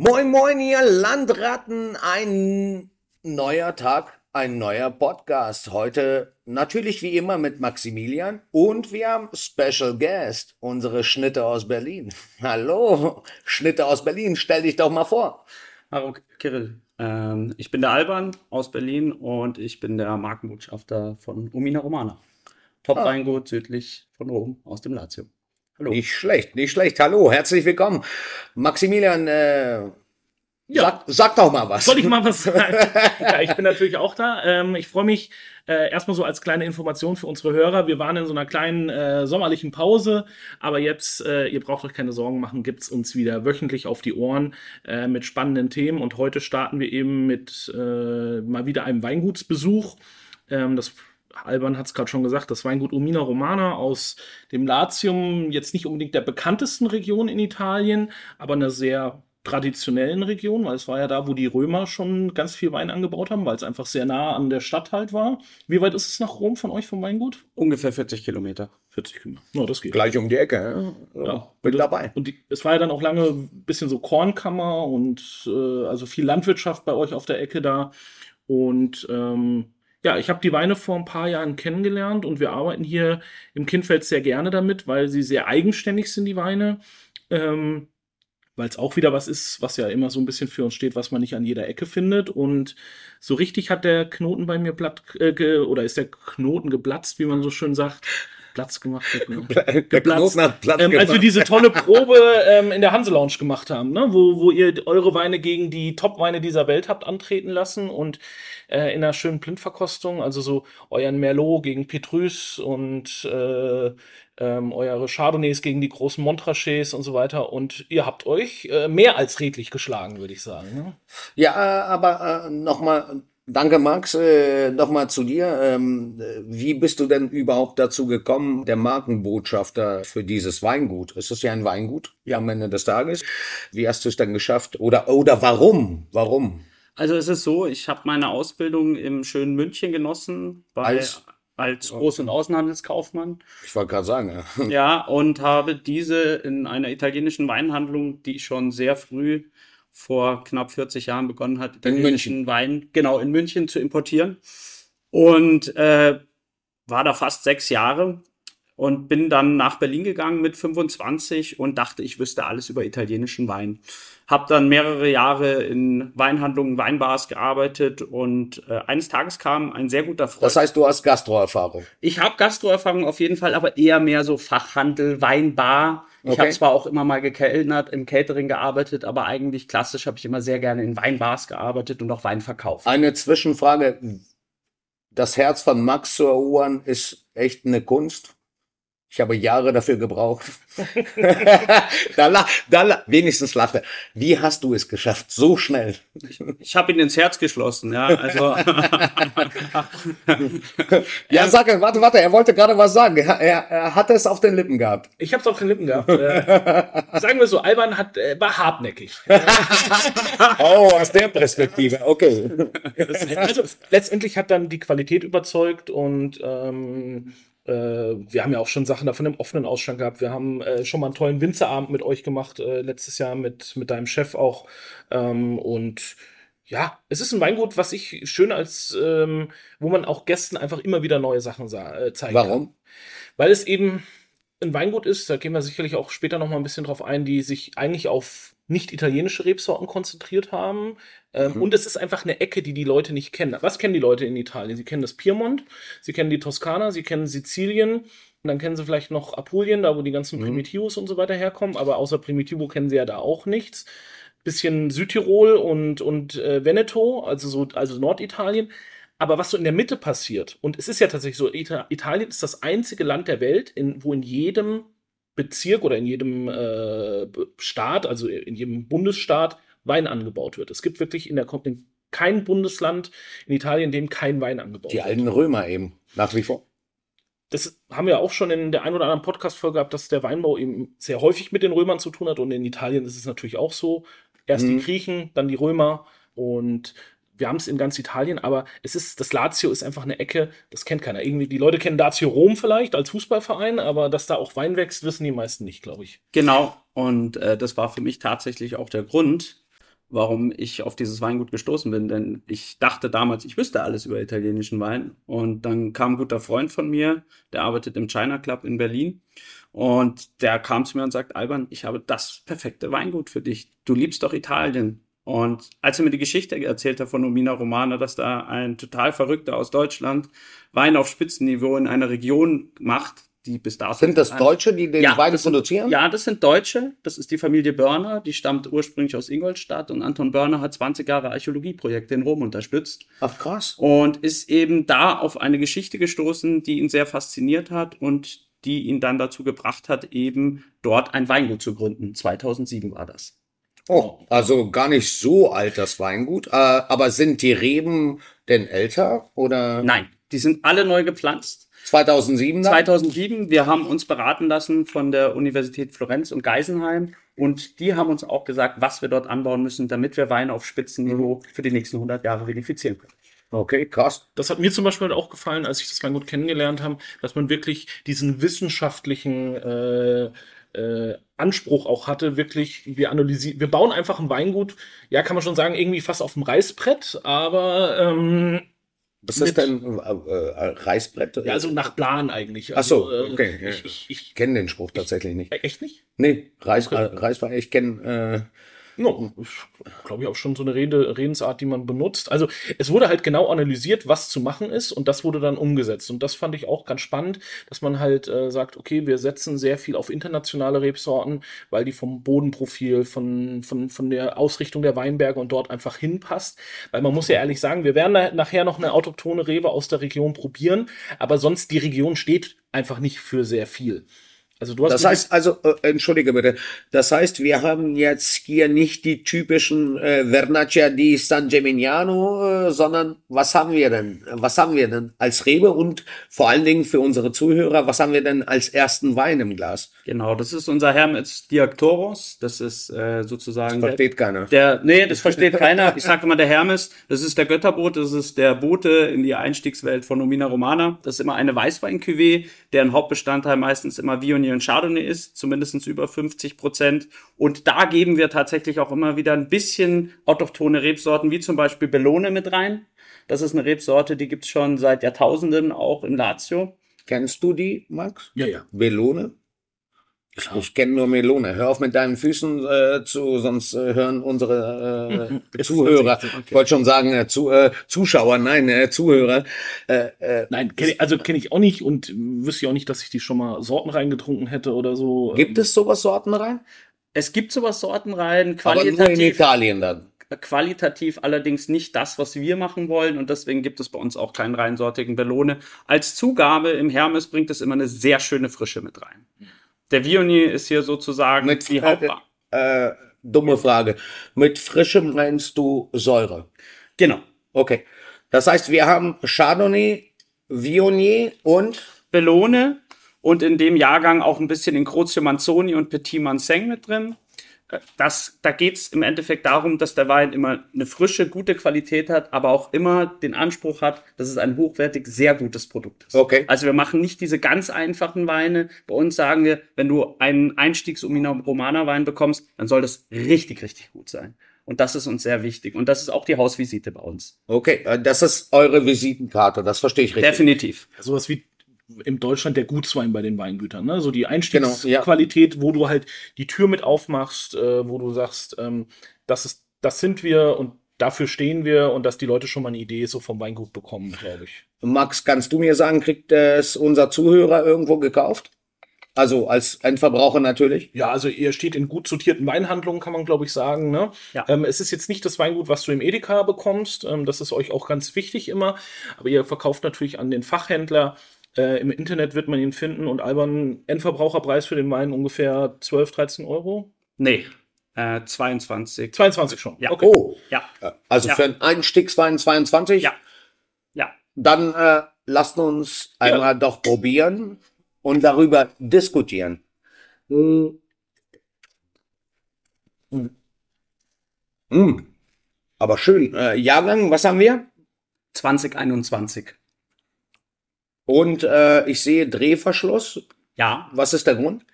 Moin, moin, ihr Landratten. Ein neuer Tag, ein neuer Podcast. Heute natürlich wie immer mit Maximilian und wir haben Special Guest, unsere Schnitte aus Berlin. Hallo, Schnitte aus Berlin, stell dich doch mal vor. Hallo, Kirill. Ähm, ich bin der Alban aus Berlin und ich bin der Markenbotschafter von Umina Romana. Top-Weingut ah. südlich von Rom aus dem Lazio. Hallo. Nicht schlecht, nicht schlecht. Hallo, herzlich willkommen. Maximilian, äh, ja. Sag, sag doch mal was. Soll ich mal was sagen? ja, ich bin natürlich auch da. Ähm, ich freue mich äh, erstmal so als kleine Information für unsere Hörer. Wir waren in so einer kleinen äh, sommerlichen Pause, aber jetzt, äh, ihr braucht euch keine Sorgen machen, gibt's uns wieder wöchentlich auf die Ohren äh, mit spannenden Themen. Und heute starten wir eben mit äh, mal wieder einem Weingutsbesuch. Ähm, das Alban hat es gerade schon gesagt, das Weingut Umina Romana aus dem Latium, jetzt nicht unbedingt der bekanntesten Region in Italien, aber eine sehr traditionellen Region, weil es war ja da, wo die Römer schon ganz viel Wein angebaut haben, weil es einfach sehr nah an der Stadt halt war. Wie weit ist es nach Rom von euch vom Weingut? Ungefähr 40 Kilometer. 40 Kilometer. No, das geht. Gleich um die Ecke. Ja, ja. bin und dabei. Und die, es war ja dann auch lange ein bisschen so Kornkammer und äh, also viel Landwirtschaft bei euch auf der Ecke da. Und ähm, ja, ich habe die Weine vor ein paar Jahren kennengelernt und wir arbeiten hier im Kindfeld sehr gerne damit, weil sie sehr eigenständig sind, die Weine. Ähm, weil es auch wieder was ist, was ja immer so ein bisschen für uns steht, was man nicht an jeder Ecke findet. Und so richtig hat der Knoten bei mir platt, äh, oder ist der Knoten geplatzt, wie man so schön sagt. Platz gemacht. Ne? Geplatzt. Ähm, als wir diese tolle Probe ähm, in der Hanse Lounge gemacht haben, ne? wo, wo ihr eure Weine gegen die Top-Weine dieser Welt habt antreten lassen und äh, in einer schönen Blindverkostung, also so euren Merlot gegen Petrus und äh, ähm, eure Chardonnays gegen die großen Montrachets und so weiter. Und ihr habt euch äh, mehr als redlich geschlagen, würde ich sagen. Ne? Ja, aber äh, nochmal Danke, Max. Äh, Nochmal zu dir. Ähm, wie bist du denn überhaupt dazu gekommen, der Markenbotschafter für dieses Weingut? Es ist ja ein Weingut ja. am Ende des Tages. Wie hast du es denn geschafft? Oder, oder warum? Warum? Also es ist so, ich habe meine Ausbildung im schönen München genossen. Bei, als, als Groß- und Außenhandelskaufmann. Ich wollte gerade sagen. Ja. ja, und habe diese in einer italienischen Weinhandlung, die schon sehr früh vor knapp 40 Jahren begonnen hat, italienischen Wein genau in München zu importieren. Und äh, war da fast sechs Jahre und bin dann nach Berlin gegangen mit 25 und dachte, ich wüsste alles über italienischen Wein. Hab dann mehrere Jahre in Weinhandlungen, Weinbars gearbeitet und äh, eines Tages kam ein sehr guter Freund. Das heißt, du hast Gastroerfahrung? Ich habe Gastroerfahrung auf jeden Fall, aber eher mehr so Fachhandel, Weinbar. Ich okay. habe zwar auch immer mal gekellnert, im Catering gearbeitet, aber eigentlich klassisch habe ich immer sehr gerne in Weinbars gearbeitet und auch Wein verkauft. Eine Zwischenfrage. Das Herz von Max zu erobern ist echt eine Kunst? Ich habe Jahre dafür gebraucht. da, da, wenigstens lachte. Wie hast du es geschafft? So schnell. Ich, ich habe ihn ins Herz geschlossen, ja. Also. ja, sag, warte, warte, er wollte gerade was sagen. Er, er, hatte es auf den Lippen gehabt. Ich habe es auf den Lippen gehabt. Äh, sagen wir so, Alban hat, äh, war hartnäckig. oh, aus der Perspektive, okay. also, letztendlich hat dann die Qualität überzeugt und ähm, äh, wir haben ja auch schon Sachen davon im offenen Ausschank gehabt. Wir haben äh, schon mal einen tollen Winzerabend mit euch gemacht, äh, letztes Jahr mit, mit deinem Chef auch. Ähm, und ja, es ist ein Weingut, was ich schön als, ähm, wo man auch Gästen einfach immer wieder neue Sachen äh, zeigen Warum? kann. Weil es eben ein Weingut ist, da gehen wir sicherlich auch später noch mal ein bisschen drauf ein, die sich eigentlich auf nicht italienische Rebsorten konzentriert haben. Ähm, mhm. Und es ist einfach eine Ecke, die die Leute nicht kennen. Was kennen die Leute in Italien? Sie kennen das Piemont, sie kennen die Toskana, sie kennen Sizilien und dann kennen sie vielleicht noch Apulien, da wo die ganzen mhm. Primitivos und so weiter herkommen. Aber außer Primitivo kennen sie ja da auch nichts. Bisschen Südtirol und, und äh, Veneto, also so, also Norditalien. Aber was so in der Mitte passiert, und es ist ja tatsächlich so, Italien ist das einzige Land der Welt, in, wo in jedem Bezirk oder in jedem äh, Staat, also in jedem Bundesstaat, Wein angebaut wird. Es gibt wirklich in der in kein Bundesland in Italien, in dem kein Wein angebaut Die wird. Die alten Römer eben, nach wie vor. Das haben wir auch schon in der ein oder anderen Podcast-Folge gehabt, dass der Weinbau eben sehr häufig mit den Römern zu tun hat. Und in Italien ist es natürlich auch so. Erst mhm. die Griechen, dann die Römer. Und wir haben es in ganz Italien, aber es ist, das Lazio ist einfach eine Ecke, das kennt keiner. Irgendwie, die Leute kennen Lazio Rom vielleicht als Fußballverein, aber dass da auch Wein wächst, wissen die meisten nicht, glaube ich. Genau. Und äh, das war für mich tatsächlich auch der Grund, warum ich auf dieses Weingut gestoßen bin. Denn ich dachte damals, ich wüsste alles über italienischen Wein. Und dann kam ein guter Freund von mir, der arbeitet im China Club in Berlin. Und der kam zu mir und sagt, Alban, ich habe das perfekte Weingut für dich. Du liebst doch Italien. Und als er mir die Geschichte erzählt hat von Omina Romana, dass da ein total Verrückter aus Deutschland Wein auf Spitzenniveau in einer Region macht, die bis dato. Sind das Deutsche, die den ja, Wein produzieren? Ja, das sind Deutsche. Das ist die Familie Börner. Die stammt ursprünglich aus Ingolstadt und Anton Börner hat 20 Jahre Archäologieprojekte in Rom unterstützt. Ach krass. Und ist eben da auf eine Geschichte gestoßen, die ihn sehr fasziniert hat und die ihn dann dazu gebracht hat, eben dort ein Weingut zu gründen. 2007 war das. Oh, also gar nicht so alt das Weingut. Äh, aber sind die Reben denn älter oder? Nein, die sind alle neu gepflanzt. 2007 dann? 2007. Wir haben uns beraten lassen von der Universität Florenz und Geisenheim. Und die haben uns auch gesagt, was wir dort anbauen müssen, damit wir Wein auf Spitzenniveau mhm. für die nächsten 100 Jahre vinifizieren können. Okay, krass. Das hat mir zum Beispiel auch gefallen, als ich das Weingut kennengelernt habe, dass man wirklich diesen wissenschaftlichen äh, äh, Anspruch auch hatte, wirklich, wir analysieren, wir bauen einfach ein Weingut, ja, kann man schon sagen, irgendwie fast auf dem Reißbrett, aber ähm, was ist denn äh, äh, Reißbrett? Ja, also nach Plan eigentlich. Also, Ach so, äh, okay. Äh, ich, ich, ich kenne den Spruch tatsächlich nicht. Echt nicht? Nee, Reiß, okay. Reißbrett, ich kenne äh, No, glaube ich auch schon so eine Rede, Redensart, die man benutzt. Also es wurde halt genau analysiert, was zu machen ist und das wurde dann umgesetzt. Und das fand ich auch ganz spannend, dass man halt äh, sagt, okay, wir setzen sehr viel auf internationale Rebsorten, weil die vom Bodenprofil, von, von, von der Ausrichtung der Weinberge und dort einfach hinpasst. Weil man muss ja ehrlich sagen, wir werden nachher noch eine autochtone Rebe aus der Region probieren, aber sonst die Region steht einfach nicht für sehr viel. Also du hast das heißt also, äh, entschuldige bitte, das heißt, wir haben jetzt hier nicht die typischen äh, Vernaccia di San Gemignano, äh, sondern was haben wir denn? Was haben wir denn als Rebe und vor allen Dingen für unsere Zuhörer, was haben wir denn als ersten Wein im Glas? Genau, das ist unser Hermes Diaktoros, das ist äh, sozusagen das versteht der, keiner. Der nee, das versteht keiner. Ich sage immer der Hermes, das ist der Götterboot, das ist der Bote in die Einstiegswelt von Nomina Romana. Das ist immer eine Weißwein-Cuvée, deren Hauptbestandteil meistens immer Viognier Sauvignon Chardonnay ist, zumindest über 50 Prozent. Und da geben wir tatsächlich auch immer wieder ein bisschen autochtone Rebsorten, wie zum Beispiel Bellone mit rein. Das ist eine Rebsorte, die gibt's schon seit Jahrtausenden auch in Lazio. Kennst du die, Max? Ja, ja. Bellone? Klar. Ich kenne nur Melone. Hör auf mit deinen Füßen äh, zu, sonst äh, hören unsere äh, Zuhörer, okay. ich wollte schon sagen äh, zu, äh, Zuschauer, nein, äh, Zuhörer. Äh, äh, nein, kenn ich, also kenne ich auch nicht und wüsste ich auch nicht, dass ich die schon mal Sorten reingetrunken hätte oder so. Gibt es sowas Sorten rein? Es gibt sowas Sorten rein, qualitativ. Aber nur in Italien dann qualitativ allerdings nicht das, was wir machen wollen und deswegen gibt es bei uns auch keinen reinsortigen Bellone. Als Zugabe im Hermes bringt es immer eine sehr schöne Frische mit rein. Der Vionier ist hier sozusagen mit, die Haupt... Äh, äh, dumme Frage. Mit frischem meinst du Säure? Genau. Okay. Das heißt, wir haben Chardonnay, Viognier und Bellone und in dem Jahrgang auch ein bisschen in Crozio Manzoni und Petit Manseng mit drin das, da geht es im Endeffekt darum, dass der Wein immer eine frische, gute Qualität hat, aber auch immer den Anspruch hat, dass es ein hochwertig, sehr gutes Produkt ist. Okay. Also wir machen nicht diese ganz einfachen Weine. Bei uns sagen wir, wenn du einen Einstiegs-Umina Romana Wein bekommst, dann soll das richtig, richtig gut sein. Und das ist uns sehr wichtig. Und das ist auch die Hausvisite bei uns. Okay, äh, das ist eure Visitenkarte, das verstehe ich richtig. Definitiv. Ja, sowas wie im Deutschland der Gutswein bei den Weingütern. Ne? So die Einstiegsqualität, genau, ja. wo du halt die Tür mit aufmachst, äh, wo du sagst, ähm, das ist, das sind wir und dafür stehen wir und dass die Leute schon mal eine Idee so vom Weingut bekommen, glaube ich. Max, kannst du mir sagen, kriegt es unser Zuhörer irgendwo gekauft? Also als Endverbraucher natürlich. Ja, also ihr steht in gut sortierten Weinhandlungen, kann man glaube ich sagen. Ne? Ja. Ähm, es ist jetzt nicht das Weingut, was du im Edeka bekommst. Ähm, das ist euch auch ganz wichtig immer. Aber ihr verkauft natürlich an den Fachhändler äh, Im Internet wird man ihn finden und albern Endverbraucherpreis für den Wein ungefähr 12, 13 Euro? Nee. Äh, 22. 22 schon. Ja. Okay. Oh. Ja. Also ja. für einen Einstiegswein 22? Ja. Ja. Dann äh, lasst uns einmal ja. doch probieren und darüber diskutieren. Hm. Hm. Hm. Aber schön. Äh, Jahrgang, was haben wir? 2021. Und äh, ich sehe Drehverschluss. Ja. Was ist der Grund?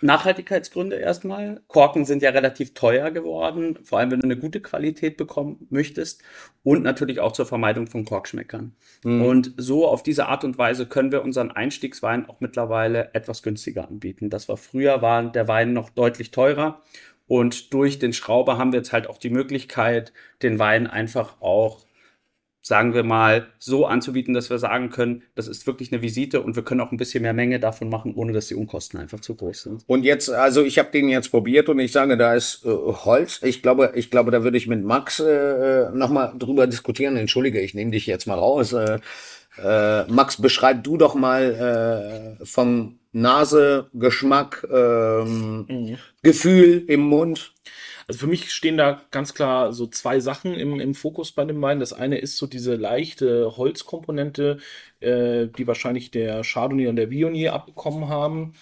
Nachhaltigkeitsgründe erstmal. Korken sind ja relativ teuer geworden, vor allem wenn du eine gute Qualität bekommen möchtest und natürlich auch zur Vermeidung von Korkschmeckern. Mhm. Und so auf diese Art und Weise können wir unseren Einstiegswein auch mittlerweile etwas günstiger anbieten. Das war früher war der Wein noch deutlich teurer und durch den Schrauber haben wir jetzt halt auch die Möglichkeit, den Wein einfach auch sagen wir mal, so anzubieten, dass wir sagen können, das ist wirklich eine Visite und wir können auch ein bisschen mehr Menge davon machen, ohne dass die Unkosten einfach zu groß sind. Und jetzt, also ich habe den jetzt probiert und ich sage, da ist äh, Holz. Ich glaube, ich glaube, da würde ich mit Max äh, nochmal drüber diskutieren. Entschuldige, ich nehme dich jetzt mal raus. Äh, äh, Max, beschreib du doch mal äh, vom Nase, Geschmack, ähm, mhm. Gefühl im Mund. Also für mich stehen da ganz klar so zwei Sachen im, im Fokus bei dem Wein. Das eine ist so diese leichte Holzkomponente, äh, die wahrscheinlich der Chardonnay und der Viognier abbekommen haben.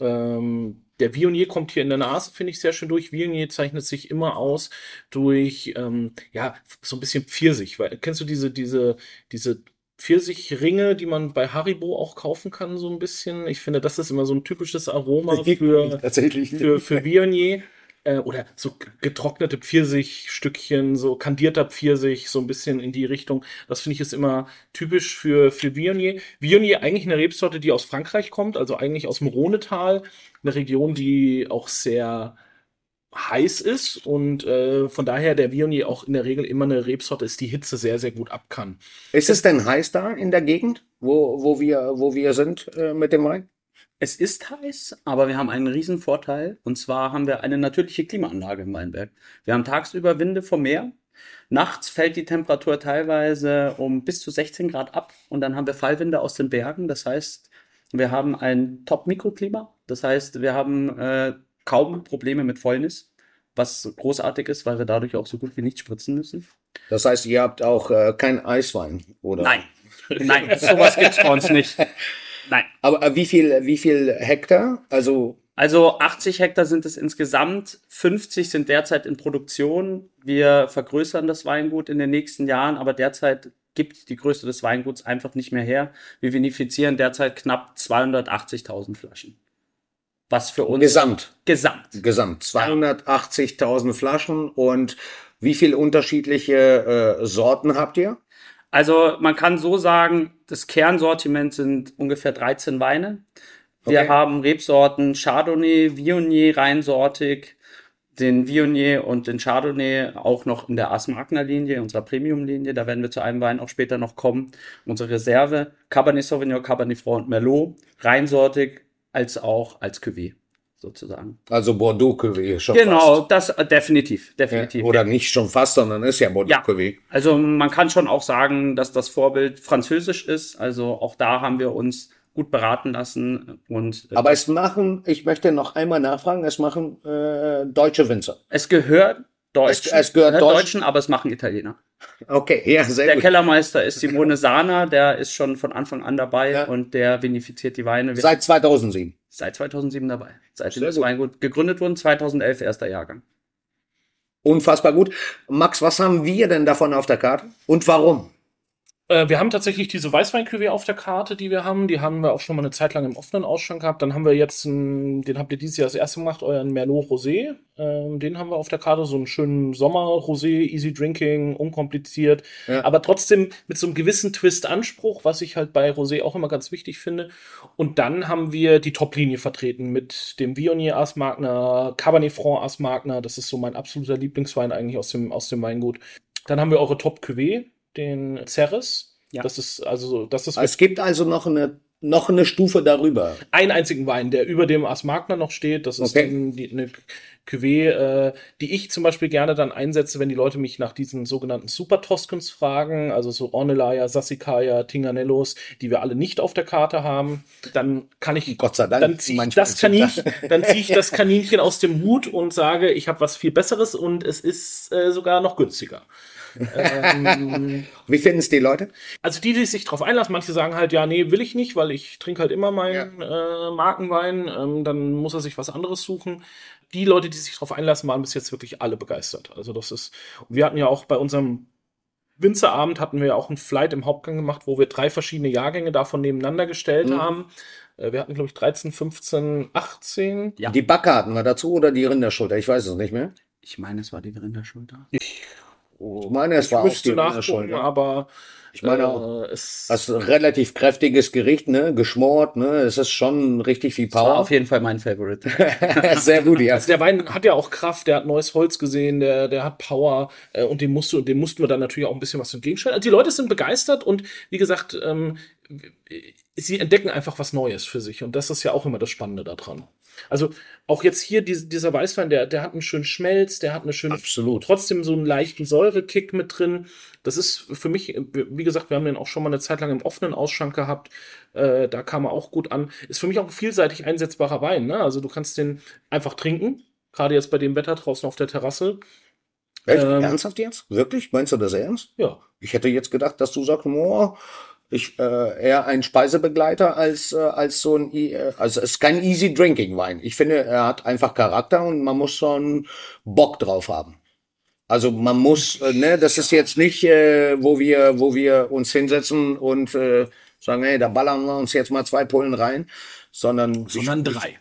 Ähm, der Viognier kommt hier in der Nase, finde ich, sehr schön durch. Viognier zeichnet sich immer aus durch, ähm, ja, so ein bisschen Pfirsich. Weil, kennst du diese, diese, diese Pfirsichringe, die man bei Haribo auch kaufen kann, so ein bisschen? Ich finde, das ist immer so ein typisches Aroma für, für, für Viognier äh, oder so getrocknete Pfirsichstückchen, so kandierter Pfirsich, so ein bisschen in die Richtung. Das finde ich ist immer typisch für, für Viognier. Viognier eigentlich eine Rebsorte, die aus Frankreich kommt, also eigentlich aus dem Rhonetal, eine Region, die auch sehr heiß ist und äh, von daher der Viognier auch in der Regel immer eine Rebsorte ist, die Hitze sehr, sehr gut ab kann. Ist es denn heiß da in der Gegend, wo, wo, wir, wo wir sind äh, mit dem Wein? Es ist heiß, aber wir haben einen riesen Vorteil. Und zwar haben wir eine natürliche Klimaanlage im Weinberg. Wir haben tagsüber Winde vom Meer. Nachts fällt die Temperatur teilweise um bis zu 16 Grad ab. Und dann haben wir Fallwinde aus den Bergen. Das heißt, wir haben ein Top-Mikroklima. Das heißt, wir haben äh, kaum Probleme mit Fäulnis, was großartig ist, weil wir dadurch auch so gut wie nicht spritzen müssen. Das heißt, ihr habt auch äh, kein Eiswein, oder? Nein. Nein, sowas gibt es bei uns nicht. Nein. Aber äh, wie viel, wie viel Hektar? Also also 80 Hektar sind es insgesamt, 50 sind derzeit in Produktion. Wir vergrößern das Weingut in den nächsten Jahren, aber derzeit gibt die Größe des Weinguts einfach nicht mehr her. Wir vinifizieren derzeit knapp 280.000 Flaschen. Was für uns Gesamt. Gesamt. Gesamt. 280.000 Flaschen und wie viele unterschiedliche äh, Sorten habt ihr? Also man kann so sagen, das Kernsortiment sind ungefähr 13 Weine. Wir okay. haben Rebsorten Chardonnay, Viognier, reinsortig, den Viognier und den Chardonnay auch noch in der Asmarkner-Linie, unserer Premium-Linie. Da werden wir zu einem Wein auch später noch kommen. Unsere Reserve, Cabernet Sauvignon, Cabernet Franc und Merlot, reinsortig als auch als Cuvée sozusagen. Also Bordeaux Cuvée schon Genau, fast. das äh, definitiv, definitiv. Ja, oder nicht schon fast, sondern ist ja Bordeaux ja. Also man kann schon auch sagen, dass das Vorbild französisch ist. Also auch da haben wir uns gut beraten lassen und. Äh, Aber es machen, ich möchte noch einmal nachfragen, es machen äh, deutsche Winzer. Es gehört Deutschen, es, es gehört, gehört Deutschen, aber es machen Italiener. Okay, ja, sehr der gut. Der Kellermeister ist Simone Sana, der ist schon von Anfang an dabei ja. und der vinifiziert die Weine. Seit 2007. Seit 2007 dabei. Seit das Weingut gegründet wurden, 2011 erster Jahrgang. Unfassbar gut. Max, was haben wir denn davon auf der Karte und warum? Äh, wir haben tatsächlich diese weißwein auf der Karte, die wir haben. Die haben wir auch schon mal eine Zeit lang im offenen Ausschank gehabt. Dann haben wir jetzt, einen, den habt ihr dieses Jahr das erste gemacht, euren Merlot Rosé. Ähm, den haben wir auf der Karte, so einen schönen Sommer-Rosé, easy drinking, unkompliziert. Ja. Aber trotzdem mit so einem gewissen Twist-Anspruch, was ich halt bei Rosé auch immer ganz wichtig finde. Und dann haben wir die Top-Linie vertreten mit dem Viognier Asmagner, Cabernet Franc Asmagner. Das ist so mein absoluter Lieblingswein eigentlich aus dem, aus dem Weingut. Dann haben wir eure Top-Cuvée den Ceres. Ja. Das ist also, das ist. Es gibt also noch eine noch eine Stufe darüber. Einen einzigen Wein, der über dem Asmagner noch steht. Das ist okay. die, eine Cuvée, äh, die ich zum Beispiel gerne dann einsetze, wenn die Leute mich nach diesen sogenannten Super Toscans fragen, also so Ornellaia, Sassicaia, Tinganellos, die wir alle nicht auf der Karte haben. Dann kann ich, Gott sei Dank, dann ziehe ich das Kaninchen, dann ziehe ich das Kaninchen aus dem Hut und sage, ich habe was viel Besseres und es ist äh, sogar noch günstiger ähm, Wie finden es die Leute? Also die, die sich darauf einlassen, manche sagen halt, ja, nee, will ich nicht, weil ich trinke halt immer meinen ja. äh, Markenwein, ähm, dann muss er sich was anderes suchen. Die Leute, die sich darauf einlassen, waren bis jetzt wirklich alle begeistert. Also das ist, wir hatten ja auch bei unserem Winzerabend hatten wir auch ein Flight im Hauptgang gemacht, wo wir drei verschiedene Jahrgänge davon nebeneinander gestellt mhm. haben. Äh, wir hatten, glaube ich, 13, 15, 18. Ja. Die Backe hatten wir dazu oder die Rinderschulter? Ich weiß es nicht mehr. Ich meine, es war die Rinderschulter. Ich, ich meine, es ich war auch die Rinderschulter. Aber ich meine auch, äh, es das relativ kräftiges Gericht, ne, geschmort, ne, es ist schon richtig viel Power. Das war auf jeden Fall mein Favorite. Sehr gut, ja. Also der Wein hat ja auch Kraft, der hat neues Holz gesehen, der, der hat Power äh, und dem musst du, dem mussten wir dann natürlich auch ein bisschen was entgegenstellen. Also die Leute sind begeistert und wie gesagt, ähm, sie entdecken einfach was Neues für sich und das ist ja auch immer das Spannende daran. Also auch jetzt hier dieser Weißwein, der, der hat einen schönen Schmelz, der hat eine schöne, Absolut. trotzdem so einen leichten Säurekick mit drin. Das ist für mich, wie gesagt, wir haben den auch schon mal eine Zeit lang im offenen Ausschank gehabt. Äh, da kam er auch gut an. Ist für mich auch ein vielseitig einsetzbarer Wein. Ne? Also du kannst den einfach trinken, gerade jetzt bei dem Wetter draußen auf der Terrasse. Echt? Ähm, Ernsthaft jetzt? Wirklich? Meinst du das ernst? Ja. Ich hätte jetzt gedacht, dass du sagst, oh, ich äh, eher ein Speisebegleiter als äh, als so ein äh, also es ist kein easy drinking Wein. Ich finde, er hat einfach Charakter und man muss schon Bock drauf haben. Also man muss, äh, ne, das ist jetzt nicht, äh, wo wir wo wir uns hinsetzen und äh, sagen, hey, da ballern wir uns jetzt mal zwei Pullen rein, sondern sondern drei.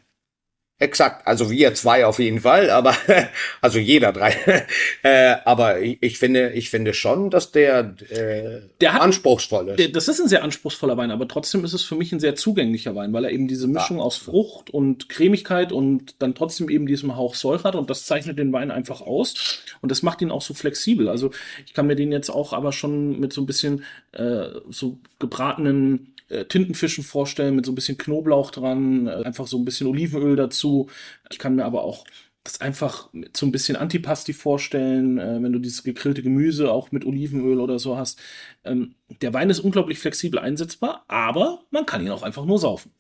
Exakt, also wir zwei auf jeden Fall, aber also jeder drei. äh, aber ich, ich, finde, ich finde schon, dass der, äh, der hat, anspruchsvoll ist. Der, das ist ein sehr anspruchsvoller Wein, aber trotzdem ist es für mich ein sehr zugänglicher Wein, weil er eben diese Mischung ja. aus Frucht und Cremigkeit und dann trotzdem eben diesem Hauch Säure hat und das zeichnet den Wein einfach aus und das macht ihn auch so flexibel. Also ich kann mir den jetzt auch aber schon mit so ein bisschen äh, so gebratenen äh, Tintenfischen vorstellen mit so ein bisschen Knoblauch dran, äh, einfach so ein bisschen Olivenöl dazu. Ich kann mir aber auch das einfach mit so ein bisschen Antipasti vorstellen, äh, wenn du dieses gegrillte Gemüse auch mit Olivenöl oder so hast. Ähm, der Wein ist unglaublich flexibel einsetzbar, aber man kann ihn auch einfach nur saufen.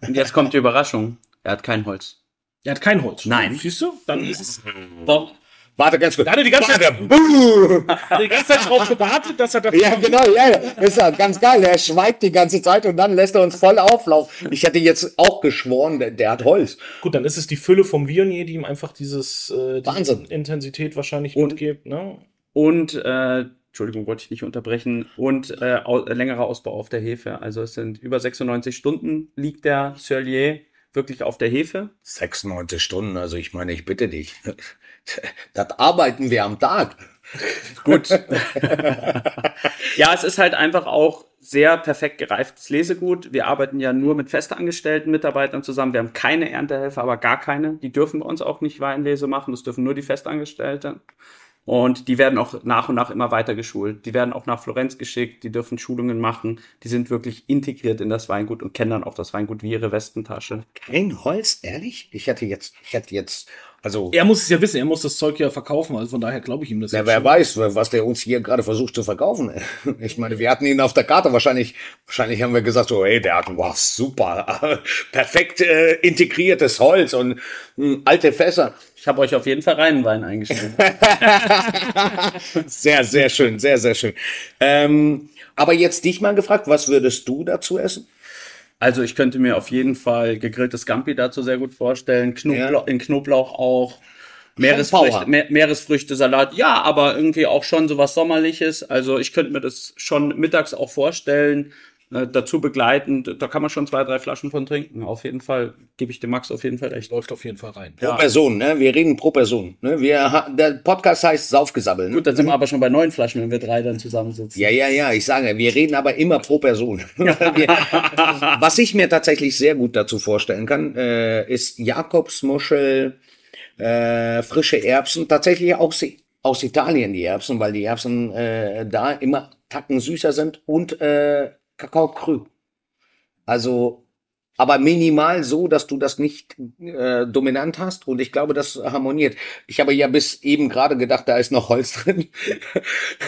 Und jetzt kommt die Überraschung. Er hat kein Holz. Er hat kein Holz. Nein. Siehst du? Dann ist es. Warum? Warte ganz kurz. Da hat er die ganze, Zeit, hat die ganze Zeit drauf gewartet, dass er das. Ja, genau, ja, ja. Ist ja ganz geil. Er schweigt die ganze Zeit und dann lässt er uns voll auflaufen. Ich hätte jetzt auch geschworen, der, der hat Holz. Gut, dann ist es die Fülle vom Vionier, die ihm einfach dieses äh, Wahnsinn. Intensität wahrscheinlich und, mitgibt. Ne? Und äh, Entschuldigung, wollte ich nicht unterbrechen. Und äh, au längerer Ausbau auf der Hefe. Also es sind über 96 Stunden liegt der Surlier wirklich auf der Hefe. 96 Stunden, also ich meine, ich bitte dich. Das arbeiten wir am Tag. Gut. ja, es ist halt einfach auch sehr perfekt gereiftes Lesegut. Wir arbeiten ja nur mit festangestellten Mitarbeitern zusammen. Wir haben keine Erntehelfer, aber gar keine. Die dürfen bei uns auch nicht Weinlese machen. Das dürfen nur die Festangestellten. Und die werden auch nach und nach immer weiter geschult. Die werden auch nach Florenz geschickt, die dürfen Schulungen machen. Die sind wirklich integriert in das Weingut und kennen dann auch das Weingut wie ihre Westentasche. Kein Holz, ehrlich? Ich hatte jetzt, ich hatte jetzt also, er muss es ja wissen, er muss das Zeug ja verkaufen, also von daher glaube ich ihm das. Ja, wer schon. weiß, was der uns hier gerade versucht zu verkaufen. Ich meine, wir hatten ihn auf der Karte wahrscheinlich, wahrscheinlich haben wir gesagt so, hey, der hat, wow, super, perfekt äh, integriertes Holz und mh, hm, alte Fässer. Ich habe euch auf jeden Fall reinen Wein eingestellt. sehr, sehr schön, sehr, sehr schön. Ähm, aber jetzt dich mal gefragt, was würdest du dazu essen? Also ich könnte mir auf jeden Fall gegrilltes Scampi dazu sehr gut vorstellen. Knoblauch, ja. In Knoblauch auch. Meeresfrüchte, Me Meeresfrüchte, Salat, ja, aber irgendwie auch schon so was Sommerliches. Also ich könnte mir das schon mittags auch vorstellen äh, dazu begleitend, da kann man schon zwei, drei Flaschen von trinken. Auf jeden Fall gebe ich dem Max auf jeden Fall recht. Läuft auf jeden Fall rein. Pro ja. Person, ne? Wir reden pro Person. Ne? Wir, der Podcast heißt Saufgesabbelt. Ne? Gut, dann sind wir aber schon bei neun Flaschen, wenn wir drei dann zusammensitzen. Ja, ja, ja, ich sage, wir reden aber immer pro Person. wir, was ich mir tatsächlich sehr gut dazu vorstellen kann, äh, ist Jakobsmuschel, äh, frische Erbsen, tatsächlich auch aus Italien die Erbsen, weil die Erbsen äh, da immer tacken süßer sind und äh, Kakao Krü. Also, aber minimal so, dass du das nicht äh, dominant hast und ich glaube, das harmoniert. Ich habe ja bis eben gerade gedacht, da ist noch Holz drin.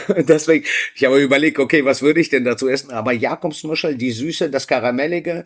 Deswegen, ich habe überlegt, okay, was würde ich denn dazu essen? Aber Jakobsmuschel, die Süße, das Karamellige,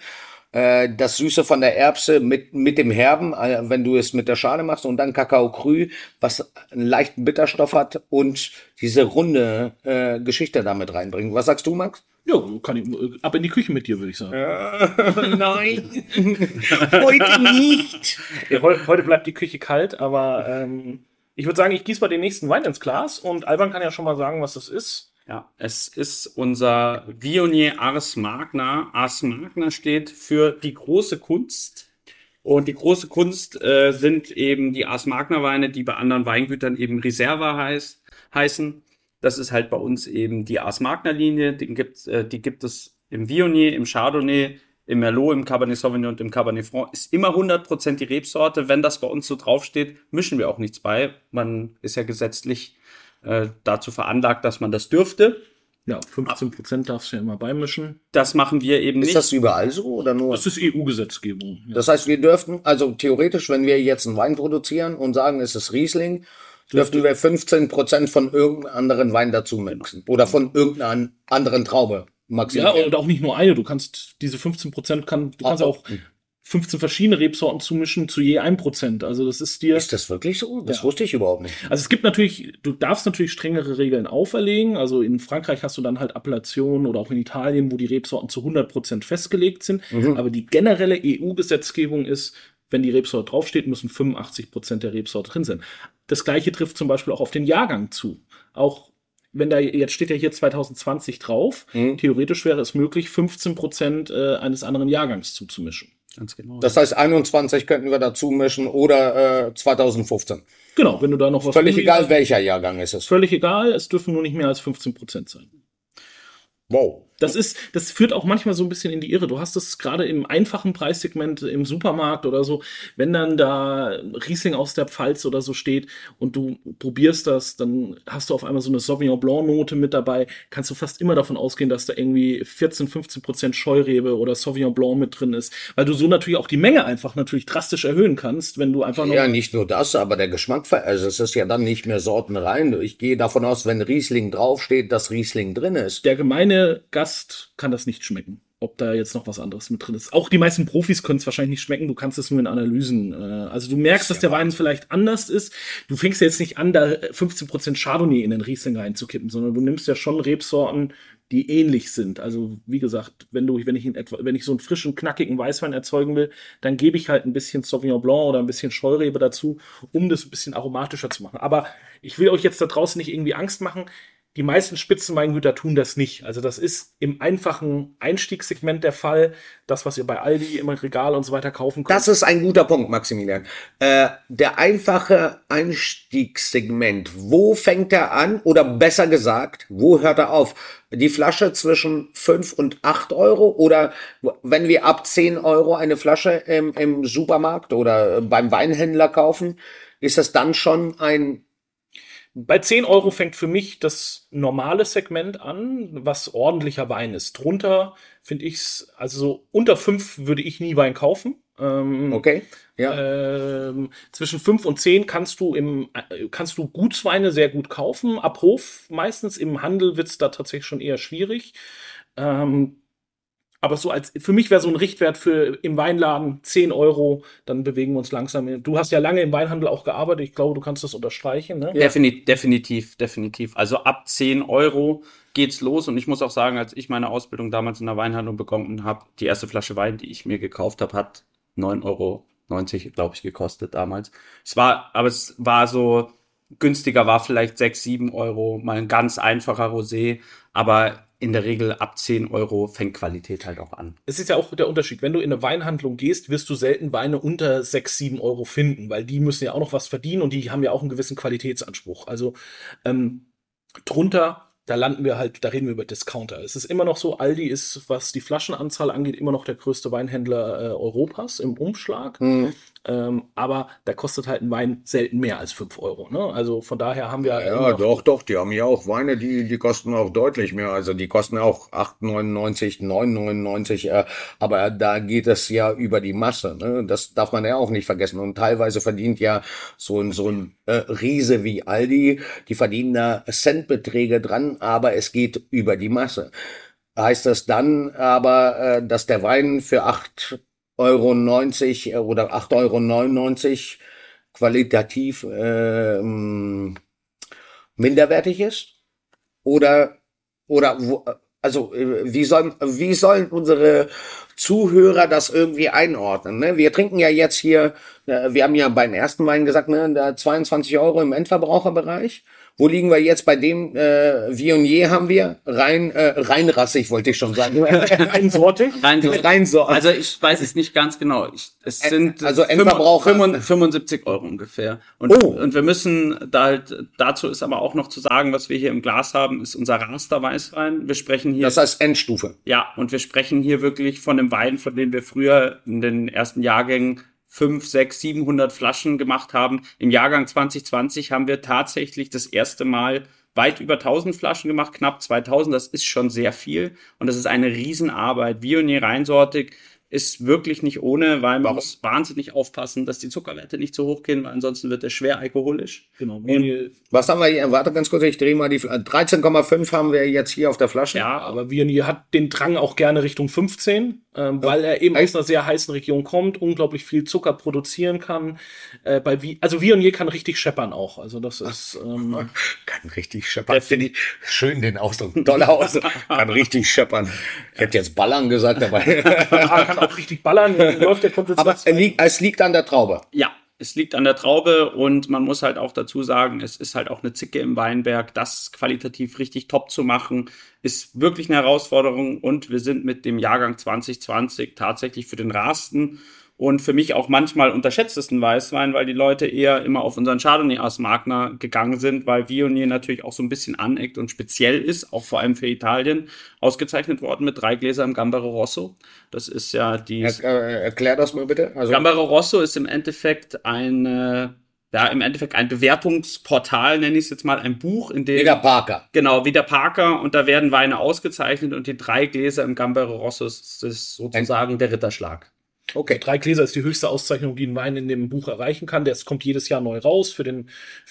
äh, das Süße von der Erbse mit, mit dem Herben, äh, wenn du es mit der Schale machst und dann Kakao Krü, was einen leichten Bitterstoff hat und diese runde äh, Geschichte damit reinbringen. Was sagst du, Max? Ja, kann ich äh, ab in die Küche mit dir, würde ich sagen. Ja, nein, heute nicht. Ja, heute bleibt die Küche kalt, aber ähm, ich würde sagen, ich gieße mal den nächsten Wein ins Glas und Alban kann ja schon mal sagen, was das ist. Ja, es ist unser Vionier Ars Magna. Ars Magna steht für die große Kunst. Und die große Kunst äh, sind eben die Ars Magna Weine, die bei anderen Weingütern eben Reserva heißt, heißen. Das ist halt bei uns eben die Ars Magna Linie. Die gibt, äh, die gibt es im Vionier, im Chardonnay, im Merlot, im Cabernet Sauvignon und im Cabernet Franc. Ist immer 100% die Rebsorte. Wenn das bei uns so draufsteht, mischen wir auch nichts bei. Man ist ja gesetzlich äh, dazu veranlagt, dass man das dürfte. Ja, 15 Prozent darfst du ja immer beimischen. Das machen wir eben Ist nicht. das überall so oder nur? Das ist EU-Gesetzgebung. Ja. Das heißt, wir dürften, also theoretisch, wenn wir jetzt einen Wein produzieren und sagen, es ist Riesling, dürften wir 15 Prozent von irgendeinem anderen Wein dazu mixen. Oder von irgendeiner anderen Traube Ja, maximal. und auch nicht nur eine. Du kannst diese 15 Prozent kann, du kannst Ah, auch 15 verschiedene Rebsorten zumischen zu je 1 Prozent. Also das ist dir. ist das wirklich so? Das Ja. wusste ich überhaupt nicht. Also es gibt natürlich, du darfst natürlich strengere Regeln auferlegen. Also in Frankreich hast du dann halt Appellationen oder auch in Italien, wo die Rebsorten zu 100 Prozent festgelegt sind. Mhm. Aber die generelle EU-Gesetzgebung ist, wenn die Rebsorte draufsteht, müssen 85 Prozent der Rebsorte drin sein. Das gleiche trifft zum Beispiel auch auf den Jahrgang zu. Auch wenn da, jetzt steht ja hier 2020 drauf, Mhm. theoretisch wäre es möglich, 15 Prozent äh, eines anderen Jahrgangs zuzumischen. Ganz genau. Das heißt, 21 könnten wir dazu mischen oder äh, 2015. Genau, wenn du da noch was Völlig egal, welcher Jahrgang ist es. Völlig egal, es dürfen nur nicht mehr als 15 Prozent sein. Wow. Das ist, das führt auch manchmal so ein bisschen in die Irre. Du hast es gerade im einfachen Preissegment im Supermarkt oder so, wenn dann da Riesling aus der Pfalz oder so steht und du probierst das, dann hast du auf einmal so eine Sauvignon Blanc Note mit dabei, kannst du fast immer davon ausgehen, dass da irgendwie 14, 15 Prozent Scheurebe oder Sauvignon Blanc mit drin ist, weil du so natürlich auch die Menge einfach natürlich drastisch erhöhen kannst, wenn du einfach noch Ja, nicht nur das, aber der Geschmack, also es ist ja dann nicht mehr sortenrein. Ich gehe davon aus, wenn Riesling draufsteht, dass Riesling drin ist. der gemeine Gast kann das nicht schmecken. Ob da jetzt noch was anderes mit drin ist. Auch die meisten Profis können es wahrscheinlich nicht schmecken. Du kannst es nur in Analysen. Äh, also du merkst, dass der Wein vielleicht anders ist. Du fängst ja jetzt nicht an, da 15% Chardonnay in den Riesling reinzukippen, sondern du nimmst ja schon Rebsorten, die ähnlich sind. Also wie gesagt, wenn du, wenn ich in etwa, wenn ich so einen frischen, knackigen Weißwein erzeugen will, dann gebe ich halt ein bisschen Sauvignon Blanc oder ein bisschen Scheurebe dazu, um das ein bisschen aromatischer zu machen. Aber ich will euch jetzt da draußen nicht irgendwie Angst machen. Die meisten Spitzenweingüter tun das nicht. Also das ist im einfachen Einstiegssegment der Fall. Das, was ihr bei Aldi im Regal und so weiter kaufen könnt. Das ist ein guter Punkt, Maximilian. Äh, der einfache Einstiegssegment, wo fängt er an? Oder besser gesagt, wo hört er auf? Die Flasche zwischen 5 und 8 Euro? Oder wenn wir ab 10 Euro eine Flasche im, im Supermarkt oder beim Weinhändler kaufen, ist das dann schon ein Bei 10 Euro fängt für mich das normale Segment an, was ordentlicher Wein ist. Drunter finde ich es, also so unter 5 würde ich nie Wein kaufen. Ähm, Okay, ja. Ähm, zwischen 5 und 10 kannst du im äh, kannst du Gutsweine sehr gut kaufen. Ab Hof meistens im Handel wird es da tatsächlich schon eher schwierig. Ähm, aber so als für mich wäre so ein Richtwert für im Weinladen 10 Euro, dann bewegen wir uns langsam. Du hast ja lange im Weinhandel auch gearbeitet, ich glaube, du kannst das unterstreichen. Ne? Defini definitiv, definitiv. Also ab 10 Euro geht's los. Und ich muss auch sagen, als ich meine Ausbildung damals in der Weinhandlung begonnen habe, die erste Flasche Wein, die ich mir gekauft habe, hat 9,90 Euro, glaube ich, gekostet damals. Es war, aber es war so, günstiger war vielleicht 6, 7 Euro, mal ein ganz einfacher Rosé. Aber in der Regel ab 10 Euro fängt Qualität halt auch an. Es ist ja auch der Unterschied. Wenn du in eine Weinhandlung gehst, wirst du selten Weine unter 6, 7 Euro finden, weil die müssen ja auch noch was verdienen und die haben ja auch einen gewissen Qualitätsanspruch. Also ähm, drunter, da landen wir halt, da reden wir über Discounter. Es ist immer noch so, Aldi ist, was die Flaschenanzahl angeht, immer noch der größte Weinhändler äh, Europas im Umschlag. Hm. Ähm, aber da kostet halt ein Wein selten mehr als 5 Euro. Ne? Also von daher haben wir Ja, noch- doch, doch, die haben ja auch Weine, die, die kosten auch deutlich mehr. Also die kosten auch 8,99, 9,99, äh, aber da geht es ja über die Masse. Ne? Das darf man ja auch nicht vergessen. Und teilweise verdient ja so ein, so ein äh, Riese wie Aldi, die verdienen da Centbeträge dran, aber es geht über die Masse. Heißt das dann aber, äh, dass der Wein für 8,90 Euro äh, oder 8,99 Euro qualitativ ähm, minderwertig ist? Oder, oder wo, also äh, wie sollen, wie sollen unsere Zuhörer das irgendwie einordnen? Ne? Wir trinken ja jetzt hier, äh, wir haben ja beim ersten Wein gesagt, ne, da 22 Euro im Endverbraucherbereich. Wo liegen wir jetzt bei dem äh, Vionier haben wir? Rein, äh, reinrassig, wollte ich schon sagen. reinsortig? Reinsortig. Reinsortig. Also ich weiß es nicht ganz genau. Ich, es sind also Endverbrauch 75 Euro ungefähr. Und, oh. und wir müssen da halt, dazu ist aber auch noch zu sagen, was wir hier im Glas haben, ist unser Raster Weißwein. Wir sprechen hier. Das heißt Endstufe. Ja, und wir sprechen hier wirklich von dem Wein, von dem wir früher in den ersten Jahrgängen 5, 6, 700 Flaschen gemacht haben. Im Jahrgang 2020 haben wir tatsächlich das erste Mal weit über 1000 Flaschen gemacht, knapp 2000. Das ist schon sehr viel und das ist eine Riesenarbeit. Vionier reinsortig ist wirklich nicht ohne, weil man Warum? muss wahnsinnig aufpassen, dass die Zuckerwerte nicht zu hoch gehen, weil ansonsten wird er schwer alkoholisch. Genau. Und was haben wir hier? Warte ganz kurz, ich drehe mal die 13,5 haben wir jetzt hier auf der Flasche. Ja, aber Vionier hat den Drang auch gerne Richtung 15 ähm, weil er eben aus einer sehr heißen Region kommt, unglaublich viel Zucker produzieren kann. Äh, bei wie, also Vionier kann richtig scheppern auch. Also das ist ähm, kann richtig scheppern. Finde ich schön den Ausdruck, toller Ausdruck. kann richtig scheppern. Ich hätte jetzt ballern gesagt dabei. auch richtig ballern. Läuft der Aber es liegt, es liegt an der Traube. Ja, es liegt an der Traube und man muss halt auch dazu sagen, es ist halt auch eine Zicke im Weinberg. Das qualitativ richtig top zu machen, ist wirklich eine Herausforderung und wir sind mit dem Jahrgang 2020 tatsächlich für den Rasten und für mich auch manchmal unterschätztesten Weißwein, weil die Leute eher immer auf unseren Chardonnay aus Magna gegangen sind, weil Viognier natürlich auch so ein bisschen aneckt und speziell ist, auch vor allem für Italien, ausgezeichnet worden mit drei Gläsern Gambaro Rosso. Das ist ja die... Er, äh, erklär das mal bitte. Also Gambaro Rosso ist im Endeffekt ein ja, im Endeffekt ein Bewertungsportal, nenne ich es jetzt mal, ein Buch, in dem. Wie der Parker. Genau, wie der Parker. Und da werden Weine ausgezeichnet und die drei Gläser im Gambero Rosso ist sozusagen ein der Ritterschlag. Okay. Drei Gläser ist die höchste Auszeichnung, die ein Wein in dem Buch erreichen kann. Der kommt jedes Jahr neu raus. Für den,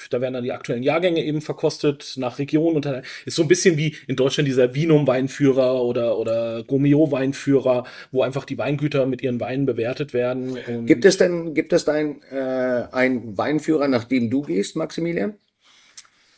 da werden dann die aktuellen Jahrgänge eben verkostet nach Region. Und ist so ein bisschen wie in Deutschland dieser Vinum-Weinführer oder, oder Gomeo-Weinführer, wo einfach die Weingüter mit ihren Weinen bewertet werden. gibt es denn, gibt es da ein, äh, einen Weinführer, nach dem du gehst, Maximilian?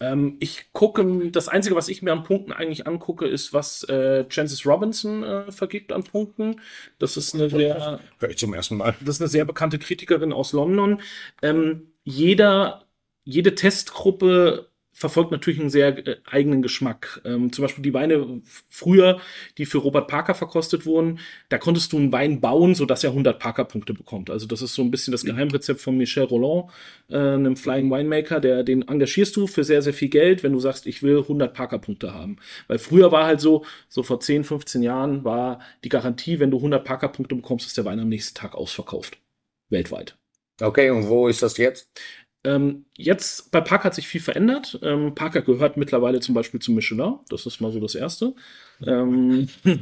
Ähm, ich gucke, das Einzige, was ich mir an Punkten eigentlich angucke, ist, was äh, Francis Robinson äh, vergibt an Punkten. Das ist eine sehr. Hör ich zum ersten Mal. Das ist eine sehr bekannte Kritikerin aus London. Ähm, jeder, jede Testgruppe verfolgt natürlich einen sehr äh, eigenen Geschmack. Ähm, zum Beispiel die Weine früher, die für Robert Parker verkostet wurden, da konntest du einen Wein bauen, sodass er 100 Parker-Punkte bekommt. Also das ist so ein bisschen das Geheimrezept von Michel Roland, äh, einem Flying Winemaker, der, den engagierst du für sehr, sehr viel Geld, wenn du sagst, ich will 100 Parker-Punkte haben. Weil früher war halt so, so vor 10, 15 Jahren war die Garantie, wenn du 100 Parker-Punkte bekommst, ist der Wein am nächsten Tag ausverkauft. Weltweit. Okay, und wo ist das jetzt? Ähm, jetzt bei Park hat sich viel verändert. Ähm, Parker gehört mittlerweile zum Beispiel zu Michelin. Das ist mal so das Erste. Ähm,